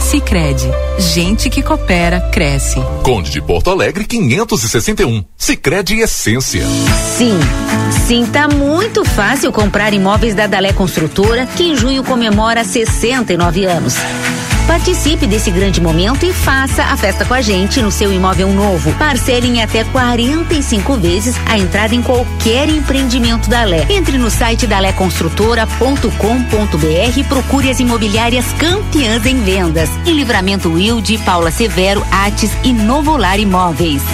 Speaker 21: Sicredi, gente que coopera cresce.
Speaker 6: Conde de Porto Alegre 561. Sicredi Essência.
Speaker 33: Sim, sim, tá muito fácil comprar imóveis da Dalé Construtora, que em junho comemora 69 anos. Participe desse grande momento e faça a festa com a gente no seu imóvel novo. Parcele em até 45 vezes a entrada em qualquer empreendimento da Lé. Entre no site daléconstrutora.com.br e procure as imobiliárias campeãs em vendas. Em Livramento Wilde, Paula Severo, Ates e Novolar Imóveis.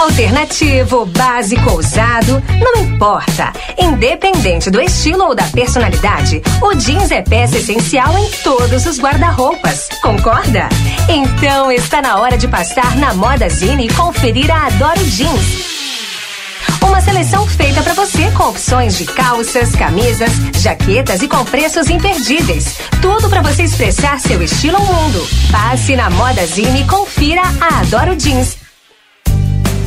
Speaker 11: Alternativo, básico, ousado, não importa. Independente do estilo ou da personalidade, o jeans é peça essencial em todos os guarda-roupas. Concorda? Então está na hora de passar na Moda Zine e conferir a Adoro Jeans. Uma seleção feita para você com opções de calças, camisas, jaquetas e com preços imperdíveis. Tudo para você expressar seu estilo ao mundo. Passe na Moda Zine e confira a Adoro Jeans.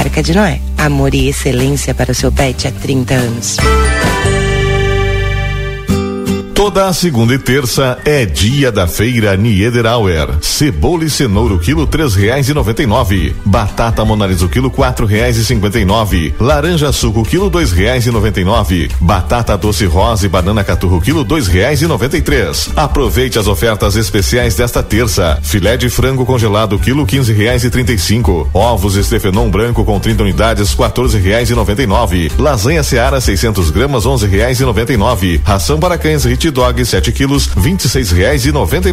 Speaker 34: Arca de Noé. Amor e excelência para o seu pet há 30 anos.
Speaker 12: Toda segunda e terça é dia da feira Niederauer. Cebola e cenoura quilo três reais e noventa e nove. Batata monalisa quilo quatro reais e cinquenta e nove. Laranja suco quilo dois reais e noventa e nove. Batata doce rosa e banana caturro quilo dois reais e noventa e três. Aproveite as ofertas especiais desta terça. Filé de frango congelado quilo quinze reais e trinta e cinco. Ovos Estefenon branco com 30 unidades quatorze reais e noventa e nove. Lasanha Seara 600 gramas onze reais e noventa e nove. Ração para cães Hit Dog 7 quilos, vinte e seis reais e noventa e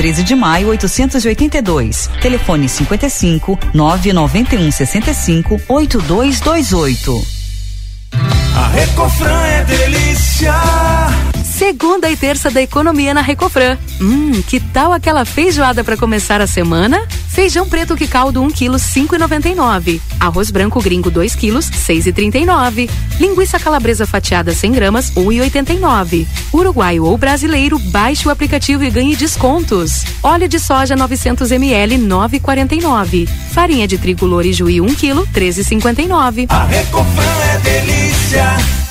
Speaker 35: 13 de Maio, 882. Telefone 55 991 65 8228.
Speaker 36: A Recofran é delícia.
Speaker 21: Segunda e terça da economia na Recofran. Hum, que tal aquela feijoada para começar a semana? Feijão preto que caldo 1 kg 5,99. Arroz branco gringo 2 kg 6,39. Linguiça calabresa fatiada 100 gramas 1,89. Uruguaio ou brasileiro, baixe o aplicativo e ganhe descontos. Óleo de soja 900 ml 9,49. Farinha de trigo louro juí 1 kg 13,59.
Speaker 36: A Recofran é delícia.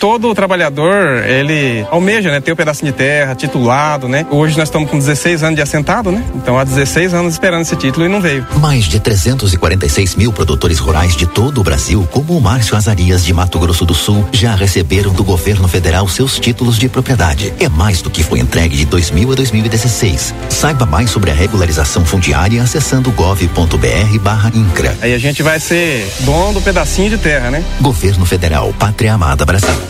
Speaker 28: todo trabalhador, ele almeja, né, ter um pedacinho de terra, titulado, né? Hoje nós estamos com 16 anos de assentado, né? Então há 16 anos esperando esse título e não veio.
Speaker 29: Mais de 346 mil produtores rurais de todo o Brasil, como o Márcio Azarias de Mato Grosso do Sul, já receberam do governo federal seus títulos de propriedade. É mais do que foi entregue de 2000 a 2016. Saiba mais sobre a regularização fundiária acessando gov.br/incra.
Speaker 28: Aí a gente vai ser dono do pedacinho de terra, né?
Speaker 29: Governo Federal, Pátria Amada Brasil.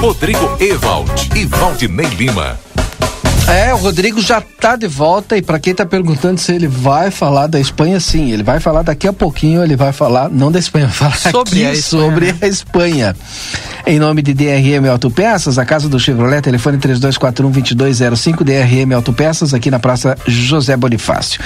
Speaker 6: Rodrigo Evald e Valdinei Lima.
Speaker 2: É, o Rodrigo já tá de volta e para quem tá perguntando se ele vai falar da Espanha, sim, ele vai falar daqui a pouquinho, ele vai falar, não da Espanha, vai falar sobre, a, Espanha, sobre a Espanha. Em nome de DRM Autopeças, a casa do Chevrolet, telefone 3241-2205, DRM Autopeças, aqui na Praça José Bonifácio.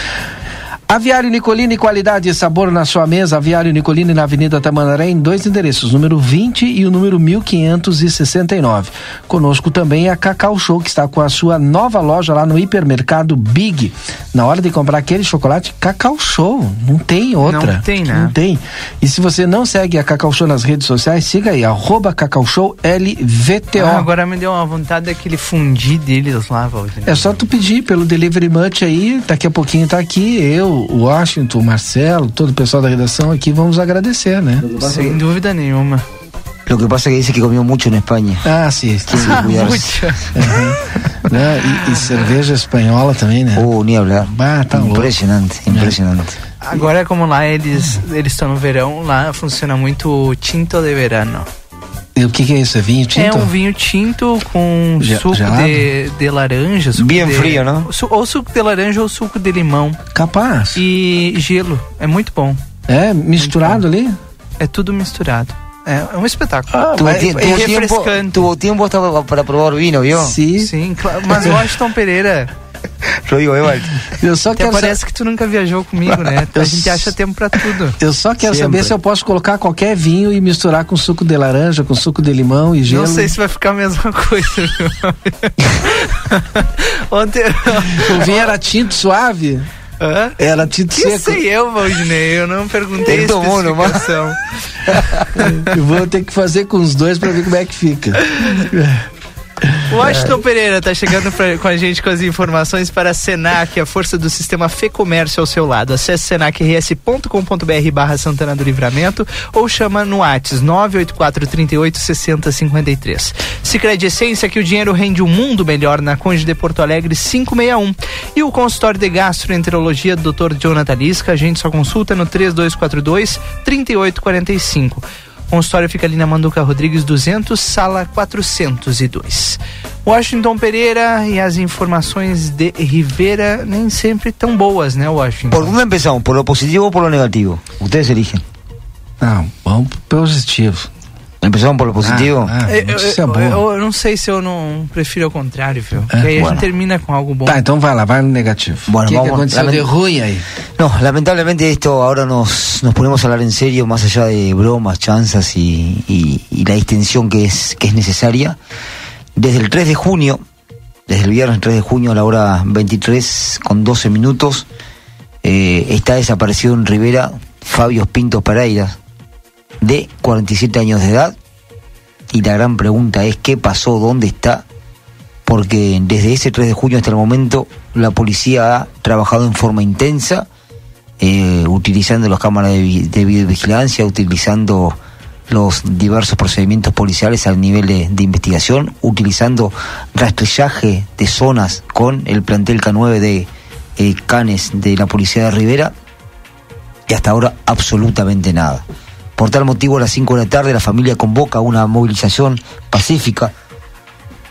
Speaker 2: Aviário Nicolini, qualidade e sabor na sua mesa. Aviário Nicolini na Avenida Tamandaré, em dois endereços, número 20 e o número 1569. Conosco também a Cacau Show, que está com a sua nova loja lá no hipermercado Big. Na hora de comprar aquele chocolate, Cacau Show. Não tem outra.
Speaker 1: Não tem, né?
Speaker 2: Não tem. E se você não segue a Cacau Show nas redes sociais, siga aí, arroba Cacau Show LVTO.
Speaker 1: Ah, agora me deu uma vontade daquele fundir deles lá, Valdir.
Speaker 2: É só tu pedir pelo Delivery Munch aí, daqui a pouquinho tá aqui, eu, o Washington, o Marcelo, todo o pessoal da redação aqui, vamos agradecer, né?
Speaker 1: Sem dúvida nenhuma.
Speaker 37: Lo que pasa es que dice que comió mucho en España.
Speaker 2: Ah, sí.
Speaker 37: Tiene que
Speaker 1: Ah,
Speaker 37: cuidarse.
Speaker 2: Uhum. Né? E, e cerveja espanhola também, né?
Speaker 37: Oh, ni hablar.
Speaker 2: Ah, tá louco.
Speaker 37: impresionante, impresionante.
Speaker 1: Agora, como lá eles eles estão no verão, lá funciona muito o tinto de verano.
Speaker 2: E o que, que é isso? É vinho tinto?
Speaker 1: É um vinho tinto com
Speaker 2: Ge-
Speaker 1: suco de, de laranja. Suco
Speaker 37: Bien
Speaker 1: de,
Speaker 37: frío, não?
Speaker 1: Su- ou suco de laranja ou suco de limão.
Speaker 2: Capaz.
Speaker 1: E gelo. É muito bom.
Speaker 2: É, misturado ali?
Speaker 1: É tudo misturado. É, é um espetáculo.
Speaker 37: tuvo,
Speaker 1: é,
Speaker 37: tie-
Speaker 1: é
Speaker 37: tuvo tiempo,
Speaker 1: refrescante.
Speaker 37: tuvo tiempo hasta para, para probar vino, ¿vio?
Speaker 2: Sim.
Speaker 1: Sim, claro. Mas o Washington Pereira,
Speaker 37: Yo digo, Evald.
Speaker 2: Eu só
Speaker 1: até
Speaker 2: quero
Speaker 1: parece que tu nunca viajou comigo, né? A gente acha tempo pra tudo.
Speaker 2: Eu só quero
Speaker 37: Sempre.
Speaker 2: saber se eu posso colocar qualquer vinho e misturar com suco de laranja, com suco de limão e gelo.
Speaker 1: Não sei se vai ficar a mesma coisa. Ontem.
Speaker 2: O vinho era tinto suave?
Speaker 1: Hã?
Speaker 2: Era tinto
Speaker 1: Que
Speaker 2: seco.
Speaker 1: sei eu, Valdinei? Eu não perguntei
Speaker 37: tomou, não, mas-
Speaker 1: especificação.
Speaker 2: Eu vou ter que fazer com os dois pra ver como é que fica.
Speaker 1: Washington Pereira tá chegando pra- com a gente com as informações para a Senac, a força do sistema Fê Comércio ao seu lado. Acesse senacrs.com.br barra Santana do Livramento ou chama no Whats 984 38 60 53. Sicredi Essência que o dinheiro rende um mundo melhor na Conde de Porto Alegre 561. E o consultório de gastroenterologia do Dr. Jonathan Lisca, a gente só consulta no 3242 3845. O consultório fica ali na Manduca Rodrigues 200, sala 402. Washington Pereira e as informações de Rivera nem sempre tão boas, né, Washington?
Speaker 37: ¿Por dónde empezamos? ¿Por lo positivo o por lo negativo? Ustedes eligen.
Speaker 2: Não, vamos pro positivo.
Speaker 37: ¿Empezamos por lo positivo?
Speaker 2: Ah, ah,
Speaker 1: Eu, eu- eu-
Speaker 2: boa.
Speaker 1: eu- eu não sei se eu não prefiro ao contrário, viu? Porque aí a
Speaker 37: bueno.
Speaker 1: gente termina com algo bom.
Speaker 2: Tá, então vai lá, vai no negativo.
Speaker 37: Bueno,
Speaker 2: o que, que
Speaker 37: vamos-
Speaker 2: aconteceu de ruim aí?
Speaker 37: No, lamentablemente esto ahora nos, nos ponemos a hablar en serio, más allá de bromas, chanzas y, y- y la distensión que es, que es necesaria. Desde el 3 de junio, desde el viernes 3 de junio a la hora 23 con 12 minutos, eh, está desaparecido en Rivera Fabio Pinto Pereira, de 47 años de edad. Y la gran pregunta es qué pasó, dónde está, porque desde ese 3 de junio hasta el momento la policía ha trabajado en forma intensa, eh, utilizando las cámaras de, de videovigilancia, utilizando los diversos procedimientos policiales al nivel de, de investigación, utilizando rastrillaje de zonas con el plantel K9 de eh, Canes de la Policía de Rivera y hasta ahora absolutamente nada. Por tal motivo, a las 5 de la tarde la familia convoca una movilización pacífica,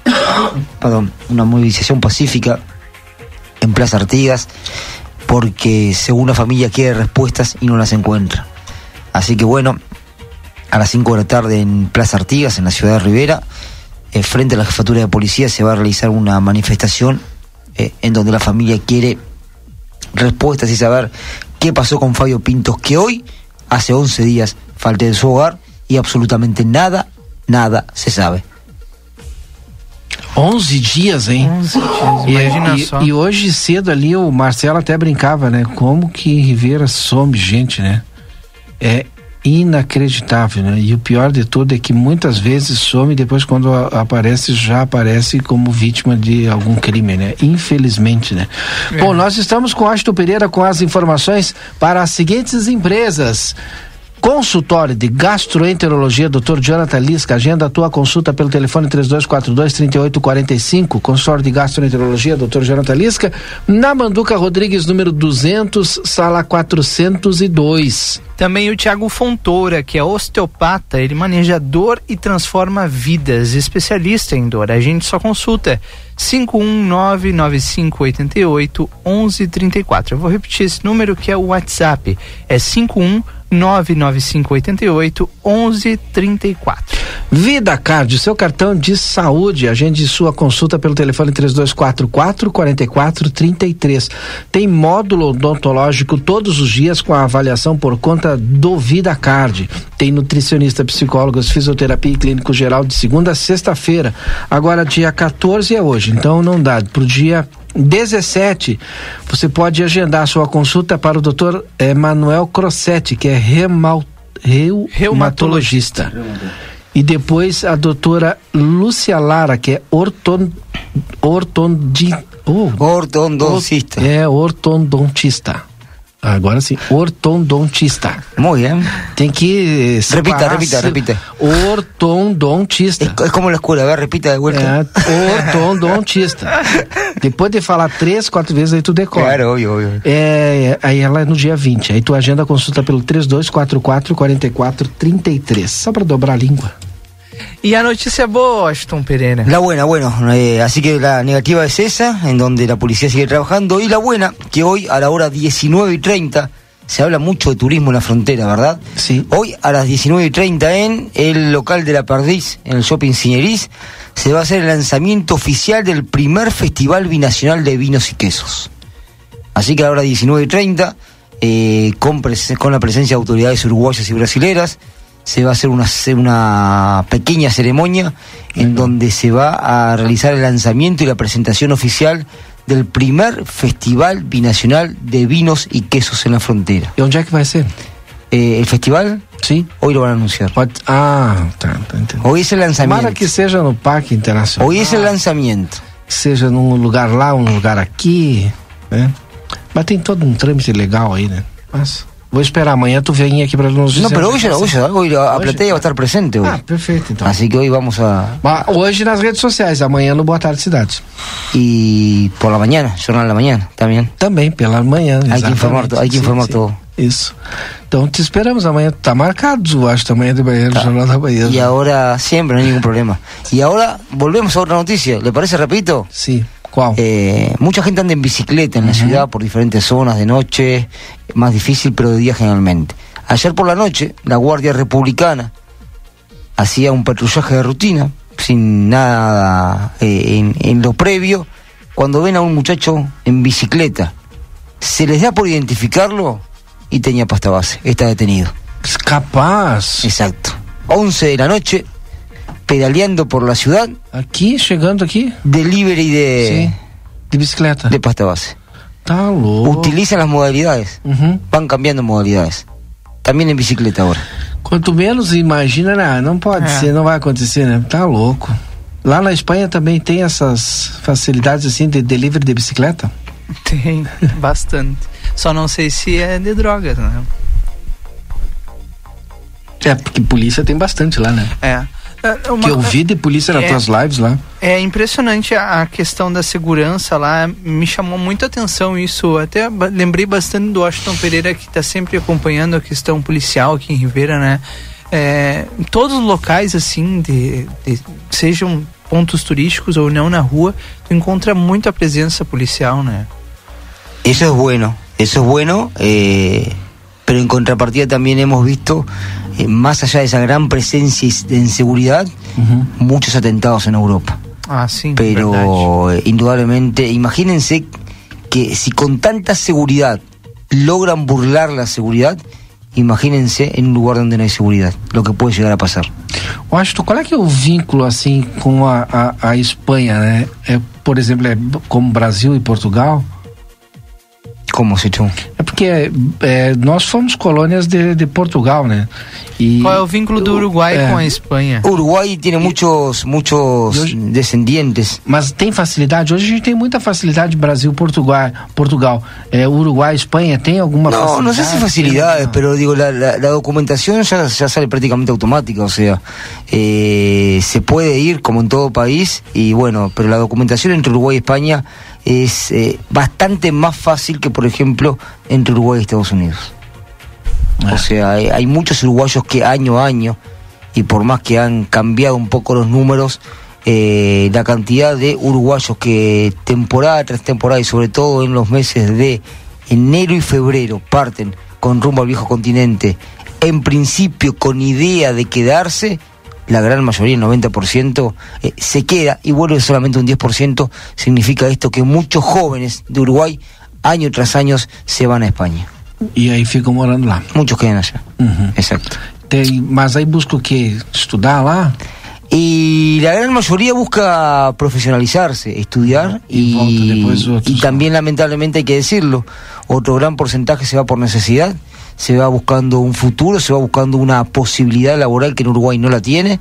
Speaker 37: perdón, una movilización pacífica en Plaza Artigas, porque según la familia quiere respuestas y no las encuentra. Así que bueno, a las 5 de la tarde en Plaza Artigas, en la ciudad de Rivera, eh, frente a la jefatura de policía se va a realizar una manifestación eh, en donde la familia quiere respuestas y saber qué pasó con Fabio Pintos, que hoy, hace 11 días, falta de su hogar y absolutamente nada, nada se sabe.
Speaker 2: 11 dias, hein?
Speaker 1: 11 dias,
Speaker 2: E,
Speaker 1: imagina
Speaker 2: e-
Speaker 1: só.
Speaker 2: e hoje cedo ali o Marcelo até brincava, né? Como que Rivera some gente, né? É inacreditável, né? E o pior de tudo é que muitas vezes some e depois quando a- aparece já aparece como vítima de algum crime, né? Infelizmente, né?
Speaker 1: É.
Speaker 2: Bom, nós estamos com Ashton Pereira com as informações para as seguintes empresas. Consultório de Gastroenterologia, Dr. Jonathan Lisca. Agenda a tua consulta pelo telefone 3242-3845. Consultório de Gastroenterologia, Dr. Jonathan Lisca. Na Manduca Rodrigues, número 200, sala 402.
Speaker 1: Também o Tiago Fontoura, que é osteopata, ele maneja dor e transforma vidas, especialista em dor. A gente só consulta 5199588 1134. Eu vou repetir esse número que é o WhatsApp, é 5199588 1134.
Speaker 2: Vida Card, seu cartão de saúde. Agende sua consulta pelo telefone 3244 4433. Tem módulo odontológico todos os dias com a avaliação por conta do Vida Card. Tem nutricionista, psicólogos, fisioterapia e clínico geral de segunda a sexta-feira. Agora, dia 14 é hoje, então não dá. Pro dia 17, você pode agendar sua consulta para o Dr. Emanuel Crossetti, que é remal, reu- reumatologista. E depois a doutora Lúcia Lara, que é orton, ortondi, oh,
Speaker 37: ortodoncista.
Speaker 2: É, ortodontista. Agora sim, ortodontista.
Speaker 37: Muy bien.
Speaker 2: Tem que
Speaker 37: Repita,
Speaker 2: separar
Speaker 37: repita,
Speaker 2: se-
Speaker 37: repita.
Speaker 2: Ortodontista.
Speaker 37: Es como a ver, repita de vuelta.
Speaker 2: É, ortodontista. Depois de falar três, quatro vezes, aí tu decora.
Speaker 37: Claro, obvio, obvio.
Speaker 2: É, aí ela é no dia 20. Aí tu agenda a consulta pelo 3244 4433. Só pra dobrar a língua.
Speaker 1: E a notícia boa, Aston Pereira.
Speaker 37: La buena, bueno, eh, así que la negativa es esa, en donde la policía sigue trabajando, y la buena, que hoy a la hora 19 y 30, se habla mucho de turismo en la frontera, ¿verdad?
Speaker 2: Sí.
Speaker 37: Hoy a las 19 y 30 en el local de la Perdiz, en el Shopping Cineris, se va a hacer el lanzamiento oficial del primer Festival Binacional de Vinos y Quesos. Así que a la hora 19 y 30, eh, con, con la presencia de autoridades uruguayas y brasileras, se va a hacer una, una pequeña ceremonia en donde se va a realizar el lanzamiento y la presentación oficial del primer Festival Binacional de Vinos y Quesos en la frontera.
Speaker 2: ¿Y dónde va a ser?
Speaker 37: ¿El festival?
Speaker 2: Sí.
Speaker 37: Hoy lo van a anunciar.
Speaker 2: Ah, tá, tá entendendo.
Speaker 37: Hoy es el lanzamiento.
Speaker 2: Tomara que seja no Parque Internacional.
Speaker 37: Hoy es el lanzamiento.
Speaker 2: Que seja num lugar lá, um lugar aqui, né? Mas tem todo um trâmite legal aí, né? Mas vou esperar amanhã tu vem aqui para nos.
Speaker 37: No, pero hoy, ya- hoy, ya- hoy a
Speaker 2: Hoje?
Speaker 37: Platea va a estar presente hoy.
Speaker 2: Ah, perfeito então.
Speaker 37: Así que hoy vamos a...
Speaker 2: Mas hoje nas redes sociais, amanhã no Boa Tarde Cidade.
Speaker 37: Y por la mañana, jornal de la mañana, también.
Speaker 2: Também, pela manhã.
Speaker 37: Hay que informar, hay que
Speaker 2: Sim,
Speaker 37: informar
Speaker 2: sim.
Speaker 37: todo.
Speaker 2: Isso. Então te esperamos amanhã. Tá marcado, eu acho, amanhã de manhã, no Jornal da Manhã.
Speaker 37: Y ahora siempre, no hay ningún problema. Y ahora volvemos a otra noticia. ¿Le parece, repito?
Speaker 2: Sí.
Speaker 37: Eh, mucha gente anda en bicicleta en la ciudad por diferentes zonas de noche, más difícil, pero de día generalmente. Ayer por la noche, la Guardia Republicana hacía un patrullaje de rutina, sin nada eh, en, en lo previo, cuando ven a un muchacho en bicicleta. Se les da por identificarlo y tenía pasta base. Está detenido.
Speaker 2: Capaz.
Speaker 37: Exacto. 11 de la noche, pedaleando por la ciudad.
Speaker 2: Aquí, llegando aquí.
Speaker 37: Delivery de,
Speaker 2: de bicicleta.
Speaker 37: De pasta base.
Speaker 2: Tá louco.
Speaker 37: Utilizan las modalidades.
Speaker 2: Uhum.
Speaker 37: Van cambiando modalidades. También en bicicleta ahora.
Speaker 2: Quanto menos imagina, né? não pode
Speaker 1: É.
Speaker 2: ser, não vai acontecer, né? Tá louco. Lá na Espanha também tem essas facilidades assim de delivery de bicicleta?
Speaker 1: Tem, bastante. Só não sei se é de drogas, né?
Speaker 2: É, porque polícia tem bastante lá, né?
Speaker 1: É. É, uma-
Speaker 2: que eu vi de polícia nas
Speaker 1: é-
Speaker 2: tuas lives lá.
Speaker 1: É impressionante a, a questão da segurança lá, me chamou muito a atenção isso. Até lembrei bastante do Washington Pereira que está sempre acompanhando a questão policial aqui em Ribeira, né? É, em todos os locais assim, de, de- sejam pontos turísticos ou não na rua, tu encontra muito a presença policial, né?
Speaker 37: Eso es bueno, eso es bueno, eh, pero en contrapartida también hemos visto, eh, más allá de esa gran presencia y- de inseguridad, muchos atentados en Europa.
Speaker 1: Ah, sim.
Speaker 37: Pero eh, indudablemente, imagínense que si con tanta seguridad logran burlar la seguridad, imagínense en un lugar donde no hay seguridad, lo que puede llegar a pasar.
Speaker 2: Washington, qual é que é o vínculo assim com a, a, a Espanha, né? É, por exemplo, é como Brasil e Portugal?
Speaker 37: Como se
Speaker 2: É porque é, nós fomos colônias de, de Portugal, né? E
Speaker 1: Qual é o vínculo do Uruguai
Speaker 2: É.
Speaker 1: com a Espanha?
Speaker 37: Uruguay tiene muchos, muchos descendientes.
Speaker 2: Mas tem facilidade? Hoje a gente tem muita facilidade Brasil, Portugal, Portugal. É, Uruguai, Espanha, tem alguma
Speaker 37: No,
Speaker 2: facilidade?
Speaker 37: no sé si facilidades, pero digo, la, la- la documentación ya, ya sale prácticamente automática, o sea, eh, se puede ir como en todo país, y bueno, pero la documentación entre Uruguay y España es eh, bastante más fácil que, por ejemplo, entre Uruguay y Estados Unidos. O sea, hay, hay muchos uruguayos que año a año, y por más que han cambiado un poco los números, eh, la cantidad de uruguayos que temporada tras temporada y sobre todo en los meses de enero y febrero parten con rumbo al viejo continente, en principio con idea de quedarse, la gran mayoría, el 90%, eh, se queda y vuelve solamente un 10%, significa esto que muchos jóvenes de Uruguay, año tras año, se van a España.
Speaker 2: E aí ficam morando lá.
Speaker 37: Muchos quedan allá.
Speaker 2: Uhum.
Speaker 37: Exacto.
Speaker 2: Tem, mas aí busca o quê? Estudar lá?
Speaker 37: Y la gran mayoría busca profesionalizarse, estudiar y, y también lamentablemente hay que decirlo, otro gran porcentaje se va por necesidad, se va buscando un futuro, se va buscando una posibilidad laboral que en Uruguay no la tiene,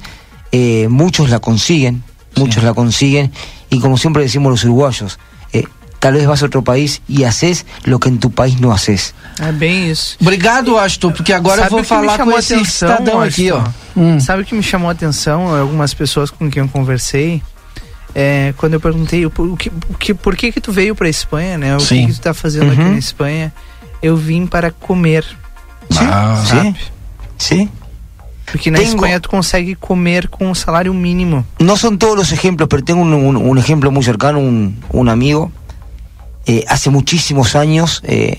Speaker 37: eh, muchos la consiguen, muchos la consiguen y como siempre decimos los uruguayos, eh, tal vez vas a otro país y haces lo que en tu país no haces.
Speaker 1: É bem isso.
Speaker 2: Obrigado, Washington, porque agora
Speaker 1: Sabe
Speaker 2: eu vou falar com esse
Speaker 1: atenção,
Speaker 2: cidadão aqui, ó.
Speaker 1: Washington? Sabe o que me chamou a atenção? Algumas pessoas com quem eu conversei, é, quando eu perguntei o, por- o que, o que, por que que tu veio para Espanha, né? O
Speaker 2: Sim.
Speaker 1: que, que tu tá fazendo aqui
Speaker 37: Uhum.
Speaker 1: na Espanha? Eu vim para comer.
Speaker 2: Ah?
Speaker 37: Sí.
Speaker 1: Porque na
Speaker 37: Tengo-
Speaker 1: Espanha tu consegue comer com um salário mínimo.
Speaker 37: No son todos los ejemplos, pero tengo un, un- un ejemplo muy cercano, un, un amigo, eh, hace muchísimos años eh,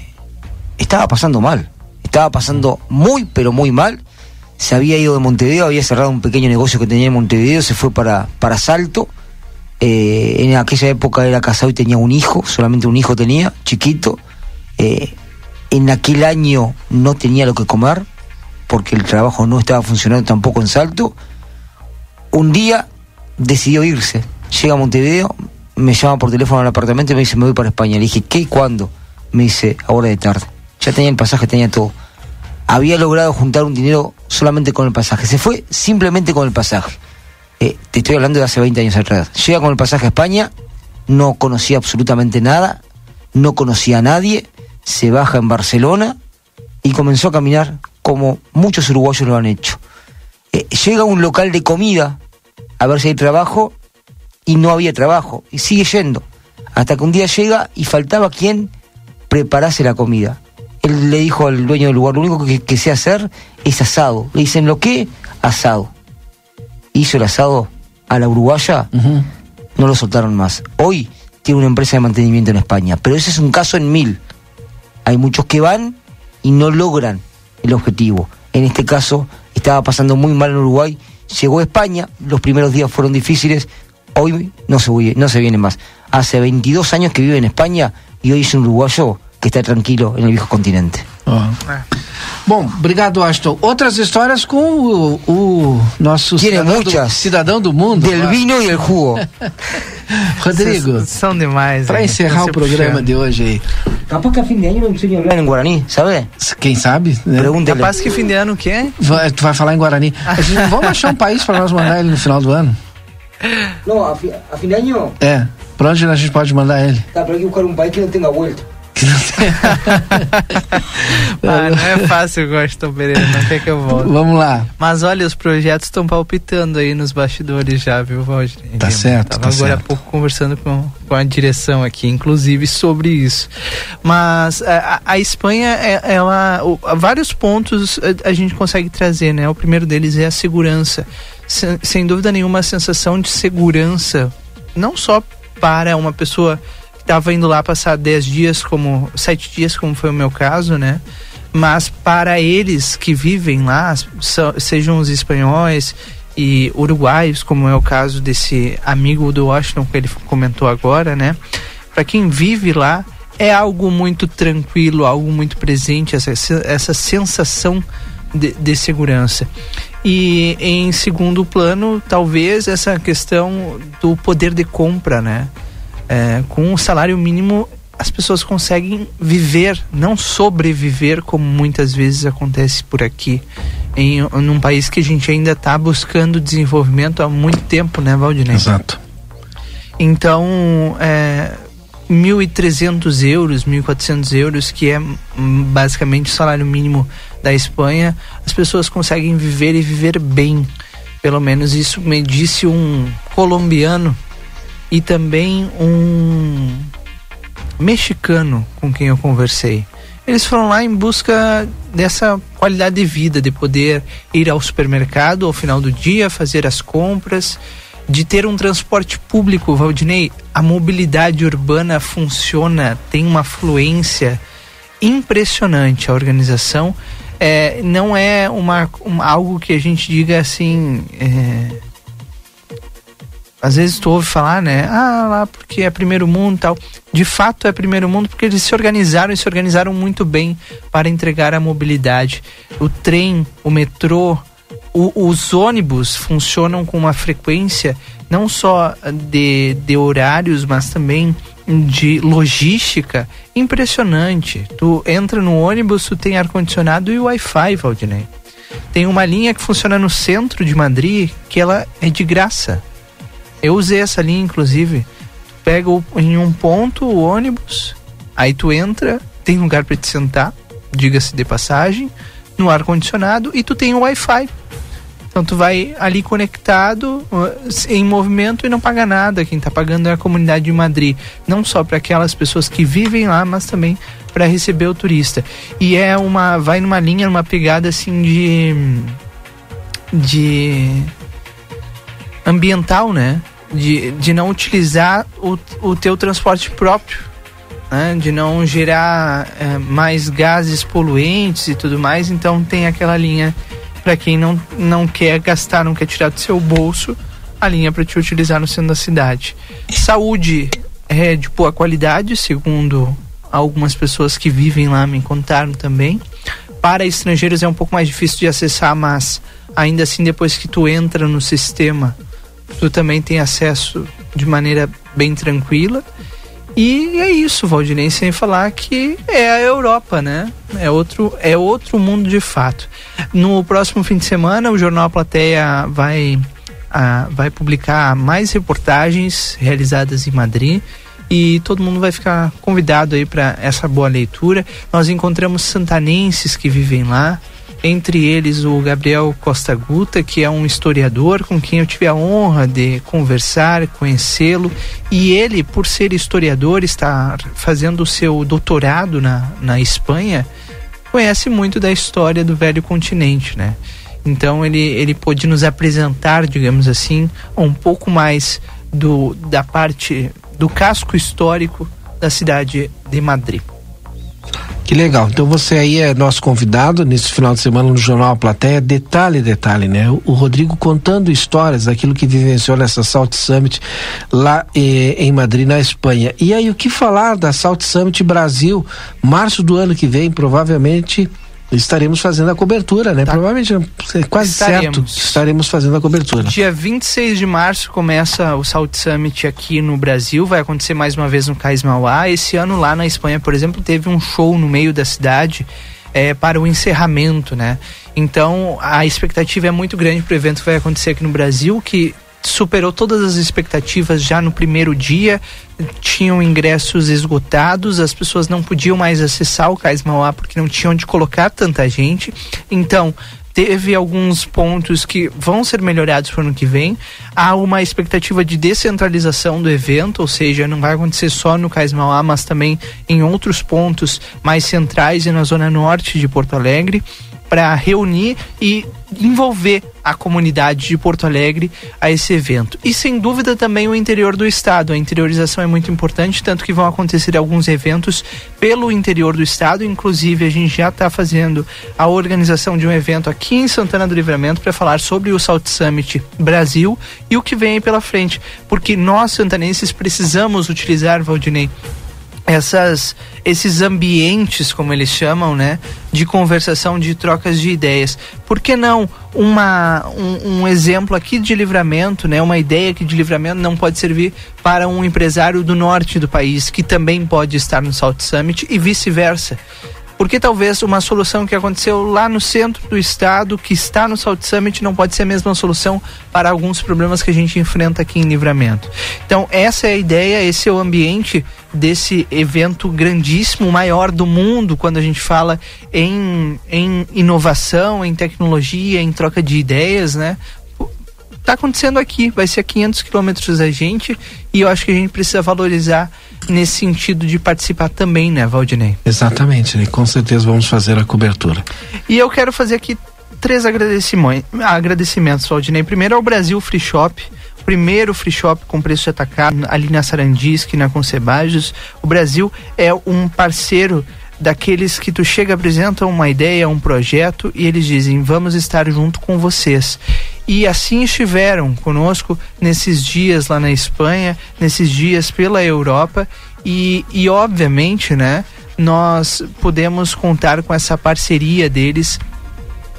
Speaker 37: estaba pasando mal, estaba pasando muy, pero muy mal. Se había ido de Montevideo, había cerrado un pequeño negocio que tenía en Montevideo, se fue para, para Salto. Eh, en aquella época era casado y tenía un hijo, solamente un hijo tenía, chiquito. Eh, en aquel año no tenía lo que comer, porque el trabajo no estaba funcionando tampoco en Salto. Un día decidió irse. Llega a Montevideo, me llama por teléfono al apartamento y me dice, me voy para España. Le dije, ¿qué y cuándo? Me dice, ahora de tarde. Ya tenía el pasaje, tenía todo. Había logrado juntar un dinero solamente con el pasaje. Se fue simplemente con el pasaje. Eh, te estoy hablando de hace 20 años atrás. Llega con el pasaje a España, no conocía absolutamente nada, no conocía a nadie, se baja en Barcelona y comenzó a caminar como muchos uruguayos lo han hecho. Eh, llega a un local de comida a ver si hay trabajo y no había trabajo y sigue yendo hasta que un día llega y faltaba quien preparase la comida. Él le dijo al dueño del lugar, lo único que, que sé hacer es asado. Le dicen, ¿lo qué? Asado. Hizo el asado a la uruguaya, no lo soltaron más. Hoy tiene una empresa de mantenimiento en España, pero ese es un caso en mil. Hay muchos que van y no logran el objetivo. En este caso, estaba pasando muy mal en Uruguay, llegó a España, los primeros días fueron difíciles, hoy no se, no se viene más. Hace 22 años que vive en España y hoy es un uruguayo que está tranquilo en el viejo continente.
Speaker 2: Bom, obrigado, Washington. Outras histórias com o, o nosso cidadão do,
Speaker 37: muchas.
Speaker 2: cidadão do mundo.
Speaker 37: Del vino y el jugo.
Speaker 2: Rodrigo,
Speaker 1: Vocês São demais.
Speaker 2: para encerrar o programa
Speaker 1: puxando.
Speaker 2: de hoje aí.
Speaker 37: Capaz que a fin de año no enseño a hablar en guaraní, ¿sabe?
Speaker 2: Quem sabe? Né?
Speaker 37: Pregúntele.
Speaker 1: Capaz que fim de ano o quê?
Speaker 2: Vai- tu vai falar em Guarani. A gente, vamos achar um país para nós mandar ele no final do ano?
Speaker 37: No, a, fi- a fin de año
Speaker 2: É. Pra onde a gente pode mandar ele?
Speaker 37: está, pero hay que buscar un país que tenga vuelta.
Speaker 1: ah, não é fácil, Goston Pereira, não quer que eu volte.
Speaker 2: Vamos lá.
Speaker 1: Mas olha, os projetos estão palpitando aí nos bastidores já, viu, Valdir?
Speaker 2: Tá certo,
Speaker 1: Tava
Speaker 2: tá
Speaker 1: agora
Speaker 2: certo.
Speaker 1: há pouco conversando com, com a direção aqui, inclusive, sobre isso. Mas a, a Espanha, é, ela, vários pontos a, a gente consegue trazer, né? O primeiro deles é a segurança. Sem, sem dúvida nenhuma, a sensação de segurança, não só para uma pessoa estava indo lá passar 10 dias, como sete dias, como foi o meu caso, né? Mas para eles que vivem lá, so- sejam os espanhóis e uruguaios, como é o caso desse amigo do Washington que ele comentou agora, né? Para quem vive lá, é algo muito tranquilo, algo muito presente, essa, essa sensação de, de segurança. E em segundo plano, talvez essa questão do poder de compra, né? É, com o salário mínimo, as pessoas conseguem viver, não sobreviver, como muitas vezes acontece por aqui, em num país que a gente ainda está buscando desenvolvimento há muito tempo, né, Valdinei?
Speaker 2: Exato.
Speaker 1: Então, é, 1.300 euros, 1.400 euros, que é hum, basicamente o salário mínimo da Espanha, as pessoas conseguem viver e viver bem. Pelo menos isso me disse um colombiano e também um mexicano com quem eu conversei. Eles foram lá em busca dessa qualidade de vida, de poder ir ao supermercado ao final do dia, fazer as compras, de ter um transporte público, Valdinei. A mobilidade urbana funciona, tem uma fluência impressionante a organização. É, não é uma, um- algo que a gente diga assim. é, às vezes tu ouve falar, né? Ah, lá porque é primeiro mundo tal. De fato é primeiro mundo porque eles se organizaram e se organizaram muito bem para entregar a mobilidade. O trem, o metrô, o- os ônibus funcionam com uma frequência não só de, de horários, mas também de logística impressionante. Tu entra no ônibus, tu tem ar-condicionado e Wi-Fi, Valdinei. Tem uma linha que funciona no centro de Madrid que ela é de graça. Eu usei essa linha, inclusive. Pega em um ponto o ônibus, aí tu entra, tem lugar para te sentar, diga-se de passagem, no ar-condicionado e tu tem o Wi-Fi. Então tu vai ali conectado, uh, em movimento e não paga nada. Quem tá pagando é a comunidade de Madrid. Não só para aquelas pessoas que vivem lá, mas também para receber o turista. E é uma. vai numa linha, numa pegada assim de. de. Ambiental, né? De, de não utilizar o, o teu transporte próprio. Né? De não gerar eh, mais gases poluentes e tudo mais. Então tem aquela linha para quem não, não quer gastar, não quer tirar do seu bolso, a linha para te utilizar no centro da cidade. Saúde é de boa qualidade, segundo algumas pessoas que vivem lá me contaram também. Para estrangeiros é um pouco mais difícil de acessar, mas ainda assim depois que tu entra no sistema, tu também tem acesso de maneira bem tranquila. E é isso, Valdinei, sem falar que é a Europa, né? É outro, é outro mundo de fato. No próximo fim de semana, o Jornal A Plateia vai, ah, vai publicar mais reportagens realizadas em Madrid e todo mundo vai ficar convidado aí para essa boa leitura. Nós encontramos santanenses que vivem lá, entre eles o Gabriel Costa Guta, que é um historiador com quem eu tive a honra de conversar, conhecê-lo, e ele, por ser historiador, está fazendo o seu doutorado na, na Espanha, conhece muito da história do velho continente, né? Então ele, ele pôde nos apresentar, digamos assim, um pouco mais do, da parte do casco histórico da cidade de Madrid.
Speaker 2: Que legal. Então você aí é nosso convidado nesse final de semana no Jornal A Plateia. Detalhe, detalhe, né? O, Rodrigo contando histórias daquilo que vivenciou nessa Salt Summit lá eh, em Madrid, na Espanha. E aí, o que falar da Salt Summit Brasil? Março do ano que vem, provavelmente estaremos fazendo a cobertura, né? Provavelmente, é quase certo
Speaker 1: Estaremos.
Speaker 2: que estaremos fazendo a cobertura.
Speaker 1: Dia 26 de março começa o Salt Summit aqui no Brasil, vai acontecer mais uma vez no Cais Mauá. Esse ano lá na Espanha, por exemplo, teve um show no meio da cidade é, para o encerramento, né? Então a expectativa é muito grande para o evento que vai acontecer aqui no Brasil, que superou todas as expectativas já no primeiro dia. Tinham ingressos esgotados, as pessoas não podiam mais acessar o Cais Mauá porque não tinham onde colocar tanta gente. Então, teve alguns pontos que vão ser melhorados para o ano que vem. Há uma expectativa de descentralização do evento, ou seja, não vai acontecer só no Cais Mauá, mas também em outros pontos mais centrais e na zona norte de Porto Alegre para reunir e envolver a comunidade de Porto Alegre a esse evento. E sem dúvida também o interior do estado. A interiorização é muito importante, tanto que vão acontecer alguns eventos pelo interior do estado. Inclusive, a gente já está fazendo a organização de um evento aqui em Santana do Livramento para falar sobre o Salt Summit Brasil e o que vem pela frente. Porque nós, santanenses, precisamos utilizar, Valdinei, essas esses ambientes como eles chamam né de conversação de trocas de ideias. Por que não uma um, um, exemplo aqui de livramento né uma ideia aqui de livramento não pode servir para um empresário do norte do país que também pode estar no Salt Summit e vice-versa porque talvez uma solução que aconteceu lá no centro do estado, que está no Salt Summit, não pode ser a mesma solução para alguns problemas que a gente enfrenta aqui em Livramento. Então, essa é a ideia, esse é o ambiente desse evento grandíssimo, maior do mundo, quando a gente fala em, em inovação, em tecnologia, em troca de ideias, né? Tá acontecendo aqui, vai ser a 500 quilômetros da gente e eu acho que a gente precisa valorizar nesse sentido de participar também, né, Valdinei?
Speaker 2: Exatamente, né? com certeza vamos fazer a cobertura.
Speaker 1: E eu quero fazer aqui três agradecimentos, agradecimentos Valdinei. Primeiro ao Brasil Free Shop, primeiro free shop com preço atacado ali na Sarandisque, na Concebajos. O Brasil é um parceiro daqueles que tu chega, apresenta uma ideia, um projeto e eles dizem: "Vamos estar junto com vocês". E assim estiveram conosco nesses dias lá na Espanha, nesses dias pela Europa e, e obviamente, né, nós podemos contar com essa parceria deles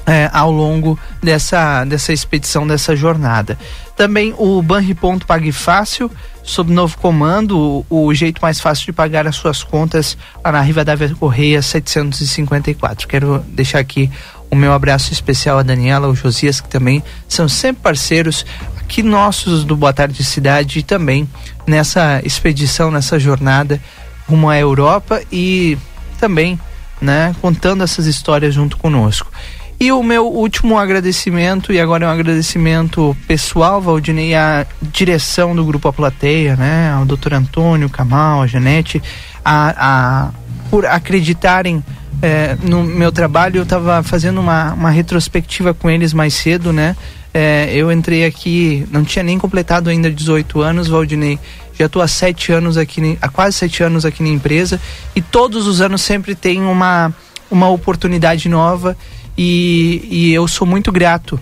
Speaker 1: é, ao longo dessa, dessa expedição, dessa jornada. Também o Banriponto Pague Fácil, sob novo comando, o, o, jeito mais fácil de pagar as suas contas lá na Rivadavia Correia 754. Quero deixar aqui o meu abraço especial a Daniela, o Josias, que também são sempre parceiros aqui nossos do Boa Tarde Cidade e também nessa expedição, nessa jornada rumo à Europa e também, né, contando essas histórias junto conosco. E o meu último agradecimento, e agora é um agradecimento pessoal, Valdinei, à direção do Grupo A Plateia, né? Ao doutor Antônio, Camal, a Janete, a, a, por acreditarem é, no meu trabalho. Eu estava fazendo uma, uma retrospectiva com eles mais cedo, né? É, eu entrei aqui, não tinha nem completado ainda 18 anos, Valdinei. Já estou há sete anos aqui, há quase sete anos aqui na empresa e todos os anos sempre tem uma, uma oportunidade nova e, e eu sou muito grato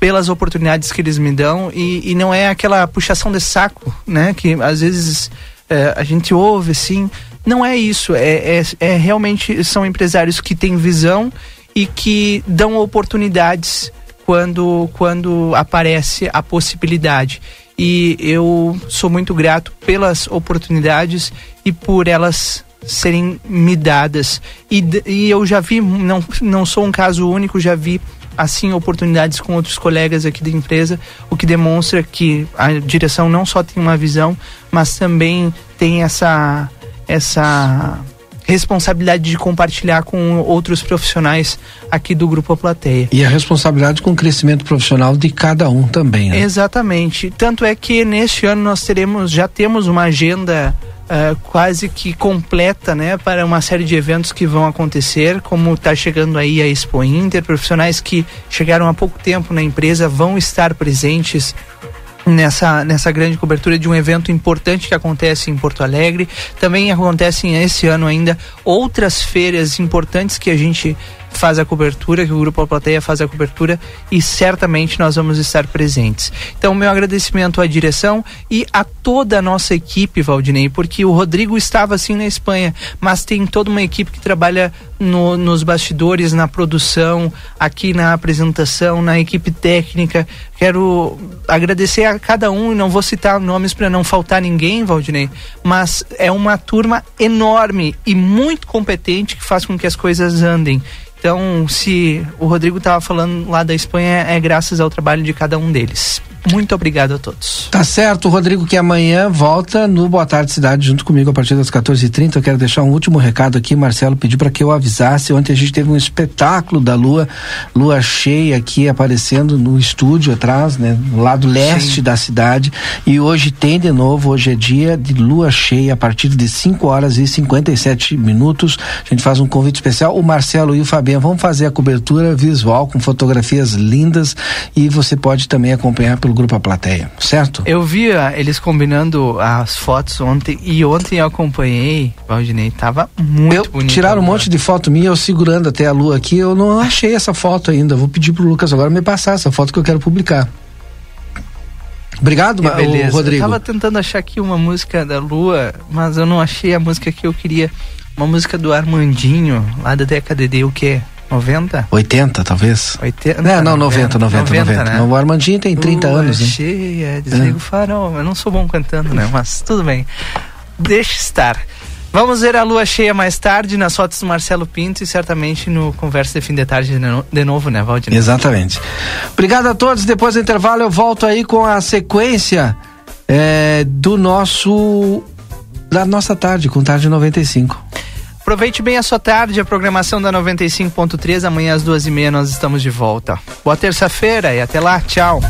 Speaker 1: pelas oportunidades que eles me dão e, e não é aquela puxação de saco, né? Que às vezes é, a gente ouve assim. Não é isso, é, é, é, realmente são empresários que têm visão e que dão oportunidades quando, quando aparece a possibilidade. E eu sou muito grato pelas oportunidades e por elas serem me dadas. E, e eu já vi, não, não sou um caso único, já vi assim oportunidades com outros colegas aqui da empresa, o que demonstra que a direção não só tem uma visão, mas também tem essa essa responsabilidade de compartilhar com outros profissionais aqui do grupo A Plateia.
Speaker 2: E a responsabilidade com o crescimento profissional de cada um também, né?
Speaker 1: Exatamente. Tanto é que neste ano nós teremos já temos uma agenda Uh, quase que completa, né, para uma série de eventos que vão acontecer, como está chegando aí a Expo Inter, profissionais que chegaram há pouco tempo na empresa vão estar presentes nessa, nessa grande cobertura de um evento importante que acontece em Porto Alegre. Também acontecem esse ano ainda outras feiras importantes que a gente faz a cobertura, que o Grupo A Plateia faz a cobertura e certamente nós vamos estar presentes. Então, meu agradecimento à direção e a toda a nossa equipe, Valdinei, porque o Rodrigo estava assim na Espanha, mas tem toda uma equipe que trabalha no, nos bastidores, na produção, aqui na apresentação, na equipe técnica. Quero agradecer a cada um, e não vou citar nomes para não faltar ninguém, Valdinei, mas é uma turma enorme e muito competente que faz com que as coisas andem. Então, se o Rodrigo estava falando lá da Espanha, é graças ao trabalho de cada um deles. Muito obrigado a todos.
Speaker 2: Tá certo, Rodrigo, que amanhã volta no Boa Tarde Cidade junto comigo a partir das 14h30. Eu quero deixar um último recado aqui. Marcelo pediu para que eu avisasse. Ontem a gente teve um espetáculo da lua, lua cheia aqui aparecendo no estúdio atrás, né? No lado leste Sim. da cidade. E hoje tem de novo, hoje é dia de lua cheia a partir de 5 horas e 57 minutos. A gente faz um convite especial. O Marcelo e o Fabiano vão fazer a cobertura visual com fotografias lindas e você pode também acompanhar pelo grupo A Plateia, certo?
Speaker 1: Eu vi eles combinando as fotos ontem e ontem eu acompanhei, Valdinei, tava muito eu, bonito.
Speaker 2: Tiraram um monte de foto minha, eu segurando até a lua aqui, eu não achei essa foto ainda. Vou pedir pro Lucas agora me passar essa foto que eu quero publicar. Obrigado,
Speaker 1: beleza.
Speaker 2: Rodrigo.
Speaker 1: Eu tava tentando achar aqui uma música da Lua, mas eu não achei a música que eu queria. Uma música do Armandinho, lá da década de o quê? 90?
Speaker 2: 80, talvez.
Speaker 1: 80?
Speaker 2: É, não, 90, 90, 90. 90, 90. Né? O Armandinho tem 30 Lua anos. Né?
Speaker 1: Cheia, desliga é. o farol. Eu não sou bom cantando, né? Mas tudo bem. Deixa estar. Vamos ver a lua cheia mais tarde nas fotos do Marcelo Pinto e certamente no Conversa de Fim de Tarde de novo, né, Valdir?
Speaker 2: Exatamente. Obrigado a todos. Depois do intervalo eu volto aí com a sequência é, do nosso. da nossa tarde, com Tarde 95.
Speaker 1: Aproveite bem a sua tarde, a programação da 95.3. Amanhã às duas e meia nós estamos de volta. Boa terça-feira e até lá. Tchau.